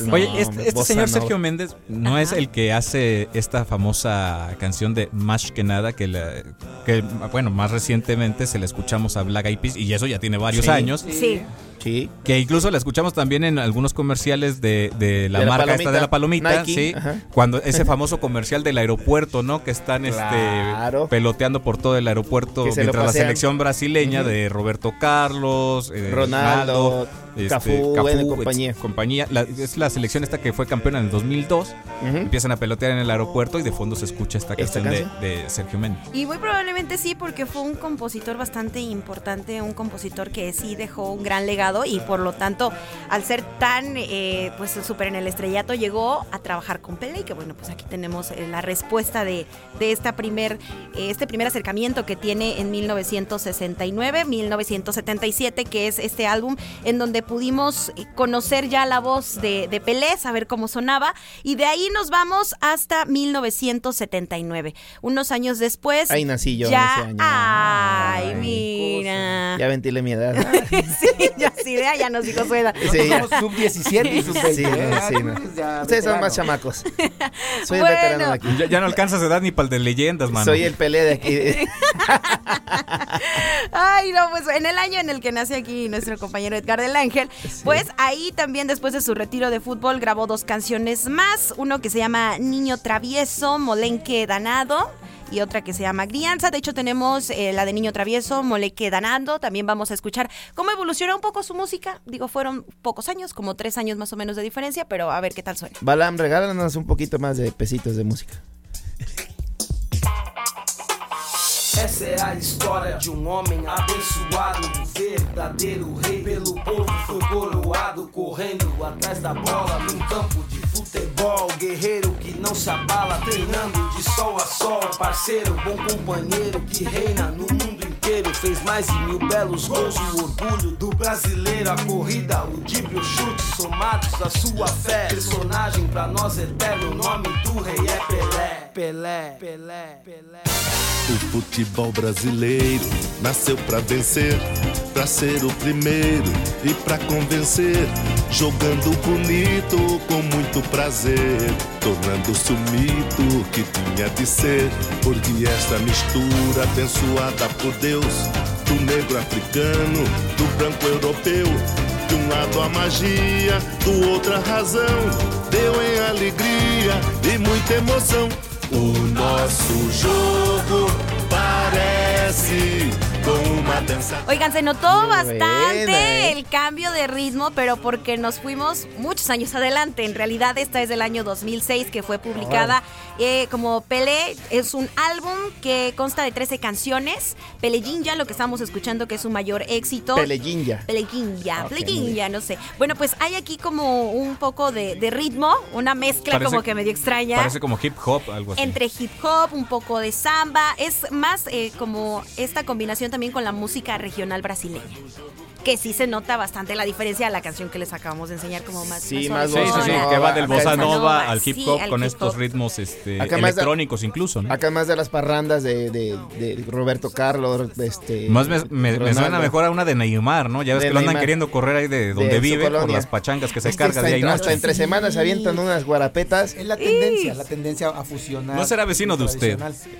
no Oye, este, este señor. Sergio Méndez no es el que hace esta famosa canción de Más que nada, que, la- que bueno, más recientemente se la escuchamos a Black Eyed Peas, y eso ya tiene varios Sí. años, Sí. Sí. que incluso la escuchamos también en algunos comerciales de, de la De la marca esta de la palomita, Nike, sí, ajá. cuando ese famoso comercial del aeropuerto, ¿no? Que están Claro. este peloteando por todo el aeropuerto Que se lo mientras la selección brasileña de Roberto Carlos, eh, Ronaldo, este, Cafú, bueno, y ex- compañía. compañía. La- es la selección esta que fue campeona en el 2002. Ujú. Empiezan a pelotear en el aeropuerto y de fondo se escucha esta ¿Esta canción de, canción? de Sergio Méndez. Y muy probablemente sí, porque fue un compositor bastante importante, un compositor que sí dejó un gran legado y por lo tanto, al ser tan, eh, pues súper en el estrellato, llegó a trabajar con Pelé y que bueno, pues aquí tenemos eh, la respuesta de, de esta primer, eh, este primer acercamiento que tiene en 1969, 1977, que es este álbum en donde pudimos eh, conocer ya la voz de, de Pelé, saber cómo sonaba y de ahí nos vamos hasta 1979. Unos años después. Ahí nací yo Ya, ese año. ay, Ay, mira. Ya ventilé mi edad. sí, ya sí, ya, ya nos dijo su edad. Sí. Somos sub 17 y sub 20. Sí, no, sí, no. Ya Ustedes son más chamacos. Soy Bueno. el veterano de aquí. Ya, ya no alcanzas edad ni para el de leyendas, mano. Soy el pelé de aquí. Ay, no, pues en el año en el que nace aquí nuestro compañero Edgar del Ángel, pues ahí también después de su retiro de fútbol grabó dos canciones más, uno que se llama Niño Travieso, Molenque Danado. Y otra que se llama Crianza. De hecho, tenemos eh, la de Niño Travieso, Moleque Danando. También vamos a escuchar cómo evolucionó un poco su música. Digo, fueron pocos años, como tres años más o menos de diferencia, pero a ver qué tal suena. Balam, regálanos un poquito más de pesitos de música. Essa é a história de um homem abençoado, verdadeiro rei. Pelo povo foi coroado, correndo atrás da bola num campo de futebol. Guerreiro que não se abala, treinando de sol a sol. Parceiro, bom companheiro que reina no mundo inteiro. Fez mais de mil belos gols, o orgulho do brasileiro. A corrida, o drible, o chute, somados à sua fé. Personagem pra nós eterno, o nome do rei é Pelé. Pelé, Pelé, Pelé. O futebol brasileiro nasceu pra vencer, pra ser o primeiro e pra convencer. Jogando bonito com muito prazer, tornando-se o mito que tinha de ser. Porque esta mistura abençoada por Deus, do negro africano, do branco europeu. De um lado a magia, do outro a razão. Deu em alegria e muita emoção. O nosso jogo parece. Oigan, se notó Muy bastante buena, ¿eh? el cambio de ritmo, pero porque nos fuimos muchos años adelante. En realidad, esta es del año 2006 que fue publicada eh, como Pelé. Es un álbum que consta de 13 canciones. Pelejinja, lo que estamos escuchando que es su mayor éxito. Pelejinja. Pelejinja, Ok, Pelejinja, no sé. Bueno, pues hay aquí como un poco de, de ritmo, una mezcla Parece- como que medio extraña Parece como hip hop, algo así. entre hip hop, un poco de samba. Es más eh, como esta combinación también con la música regional brasileña. Que sí se nota bastante la diferencia a la canción que les acabamos de enseñar como más Sí, más más Sí, sí, sí, que va del bossa nova al hip hop al con hip estos ritmos este, Acá electrónicos incluso, ¿no? Acá más de las parrandas de, de- de Roberto Carlos, este, Más me, me- me suena mejor a una de Neymar, ¿no? Ya ves De que lo andan Neymar. queriendo correr ahí de donde vive por las pachangas que se Es que carga hasta de ahí. Hasta entre semanas se avientan unas guarapetas. Es la tendencia, la tendencia a fusionar. ¿No será vecino de usted?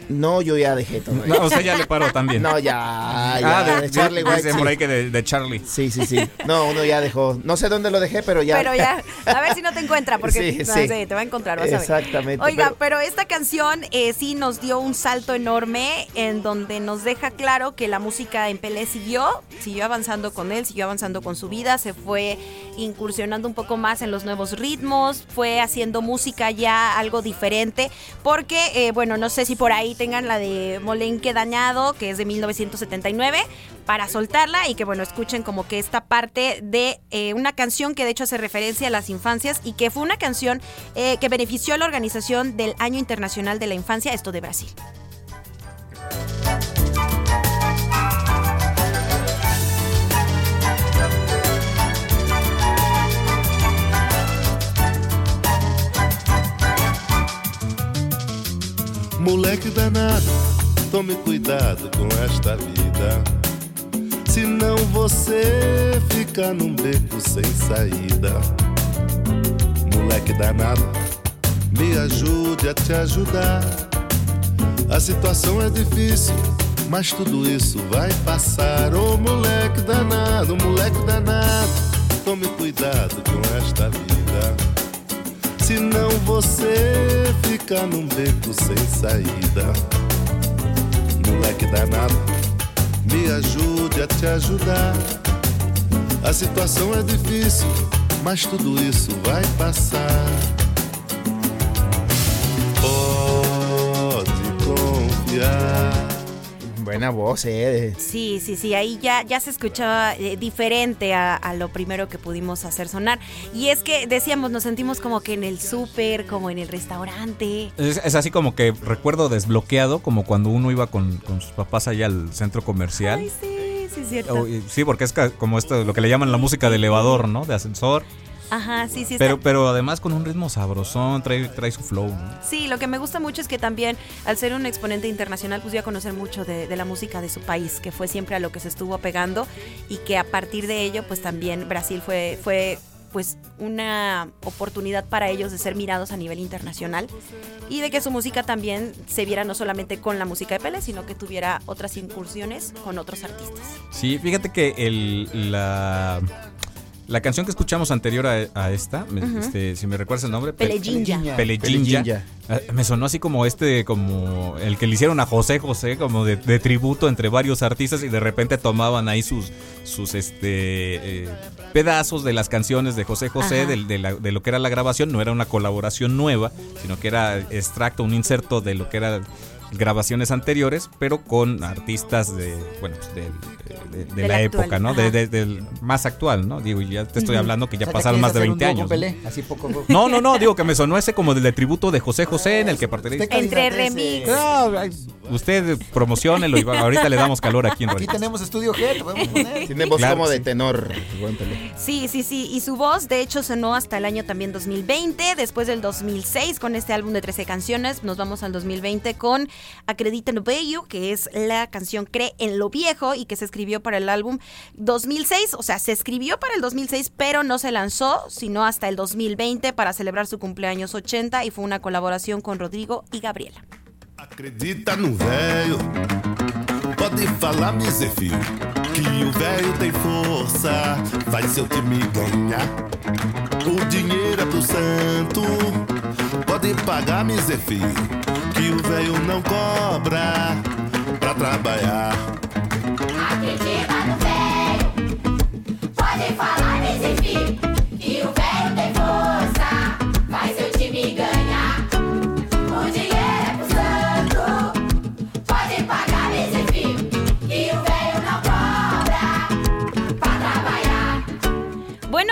No, yo ya dejé todo. No, o sea, ya le paro también. No, ya, ya. ah, de, de Charlie por ahí que de, de Charlie. Sí, sí, sí. No, uno ya dejó. No sé dónde lo dejé, pero ya. Pero ya, a ver si no te encuentra, porque Sí, no sí. sé, te va a encontrar, vas a ver. Exactamente. Oiga, pero- pero, esta canción eh, sí nos dio un salto enorme en donde nos deja claro que la música en Pelé siguió, siguió avanzando con él, siguió avanzando con su vida, se fue incursionando un poco más en los nuevos ritmos, fue haciendo música ya algo diferente, porque, eh, bueno, no sé si por ahí tengan la de Molenque Dañado, que es de 1979, para soltarla y que, bueno, escuchen como que esta parte de eh, una canción que de hecho hace referencia a las infancias y que fue una canción eh, que benefició a la organización del Año Internacional de la Infancia, esto de Brasil. Moleque danado, tome cuidado com esta vida. Senão você fica num beco sem saída. Moleque danado, me ajude a te ajudar. A situação é difícil, mas tudo isso vai passar. Ô moleque danado, moleque danado, tome cuidado com esta vida. Senão você fica num beco sem saída. Moleque danado, me ajude a te ajudar. A situação é difícil, mas tudo isso vai passar. Pode confiar. Buena voz, eh. Sí, sí, sí, ahí ya, ya se escuchaba eh, diferente a, a lo primero que pudimos hacer sonar. Y es que decíamos, nos sentimos como que en el súper, como en el restaurante. Es, es así como que recuerdo desbloqueado, como cuando uno iba con, con sus papás allá al centro comercial. Ay, sí, sí, es cierto. Sí, porque es como esto, lo que le llaman la música de elevador, ¿no? De ascensor. Ajá, sí, sí. está- Pero, pero además con un ritmo sabrosón, trae, trae su flow, ¿no? Sí, lo que me gusta mucho es que también, al ser un exponente internacional, pues dio a conocer mucho de, de la música de su país, que fue siempre a lo que se estuvo pegando y que a partir de ello, pues también Brasil fue, fue pues una oportunidad para ellos de ser mirados a nivel internacional y de que su música también se viera no solamente con la música de Pele, sino que tuviera otras incursiones con otros artistas. Sí, fíjate que el, la, la canción que escuchamos anterior a, a esta, me- este, si me recuerdas el nombre, Pe- Pelejinja. Pelejinja. Ah, Me sonó así como este, como el que le hicieron a José José, como de, de tributo entre varios artistas y de repente tomaban ahí sus, sus este, eh, pedazos de las canciones de José José, de, la- de lo que era la grabación. No era una colaboración nueva, sino que era extracto, un inserto de lo que eran grabaciones anteriores, pero con artistas de, bueno, pues de, de- la época, ¿no? del más actual, ¿no? Digo, ya te estoy hablando que ya O sea, pasaron ¿quieres más de hacer un 20 dúo años. ¿no? Pelé? Así poco a poco. No, no, no, digo que me sonó ese como del de tributo de José José en el que participa. Usted, Entre remix. No, usted promocionelo y ahorita le damos calor aquí en Aquí tenemos estudio G, lo podemos poner. Tiene voz Claro, como de tenor. Sí, sí, sí. Y su voz, de hecho, sonó hasta el año también 2020. Después del 2006, con este álbum de 13 canciones, nos vamos al 2020 con Acredita no Bello, que es la canción Cree en lo Viejo y que se escribió para el álbum 2006. O sea, se escribió para el 2006, pero no se lanzó, sino hasta el 2020 para celebrar su cumpleaños 80 y fue una colaboración con Rodrigo y Gabriela. Acredita no velho, pode falar, me que o velho tem força, faz seu time ganhar. O dinheiro é pro santo, pode pagar, me que o velho não cobra pra trabalhar. Acredita no velho. Pode falar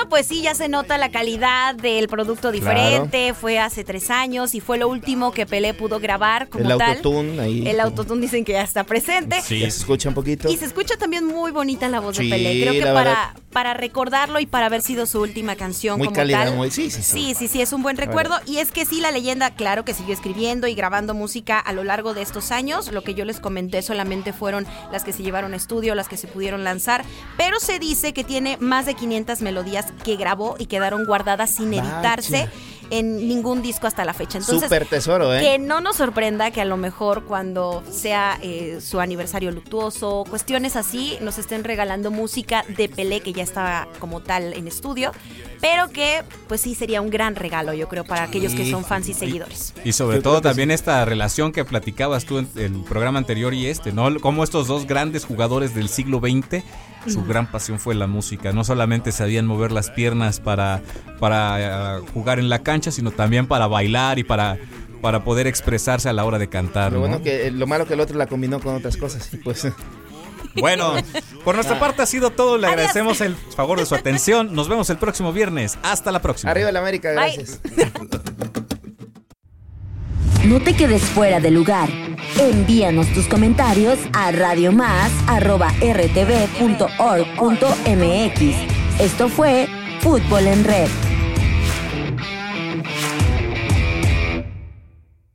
Bueno, pues sí, ya se nota la calidad del producto diferente. Fue hace tres años y fue lo último que Pelé pudo grabar como El tal. autotune ahí. El autotune dicen que ya está presente. Sí, Ya se escucha un poquito. Y se escucha también muy bonita la voz Sí, de Pelé. Creo que para, verdad. Para recordarlo y para haber sido su última canción Muy como cálida, tal. muy- sí, sí, sí. Sí, sí, sí, es un buen recuerdo. Y es que sí, la leyenda, claro que siguió escribiendo y grabando música a lo largo de estos años. Lo que yo les comenté solamente fueron las que se llevaron a estudio, las que se pudieron lanzar. Pero se dice que tiene más de 500 melodías que grabó y quedaron guardadas sin editarse en ningún disco hasta la fecha. Entonces, Súper tesoro, ¿eh? que no nos sorprenda que a lo mejor cuando sea eh, su aniversario luctuoso, cuestiones así, nos estén regalando música de Pelé que ya estaba como tal en estudio, pero que pues sí sería un gran regalo, yo creo, para aquellos que son fans y seguidores. Y sobre todo también esta relación que platicabas tú en el programa anterior y este, ¿no? Como estos dos grandes jugadores del siglo XX, su gran pasión fue la música. No solamente sabían mover las piernas para, para eh, jugar en la cancha, sino también para bailar y para, para poder expresarse a la hora de cantar. Lo ¿no? bueno que lo malo que el otro la combinó con otras cosas. Y pues Bueno, por nuestra parte ha sido todo. Le agradecemos el favor de su atención. Nos vemos el próximo viernes. Hasta la próxima. arriba la América, Bye. gracias. No te quedes fuera de lugar. Envíanos tus comentarios a radiomás.rtv.org.mx. Esto fue Fútbol en Red.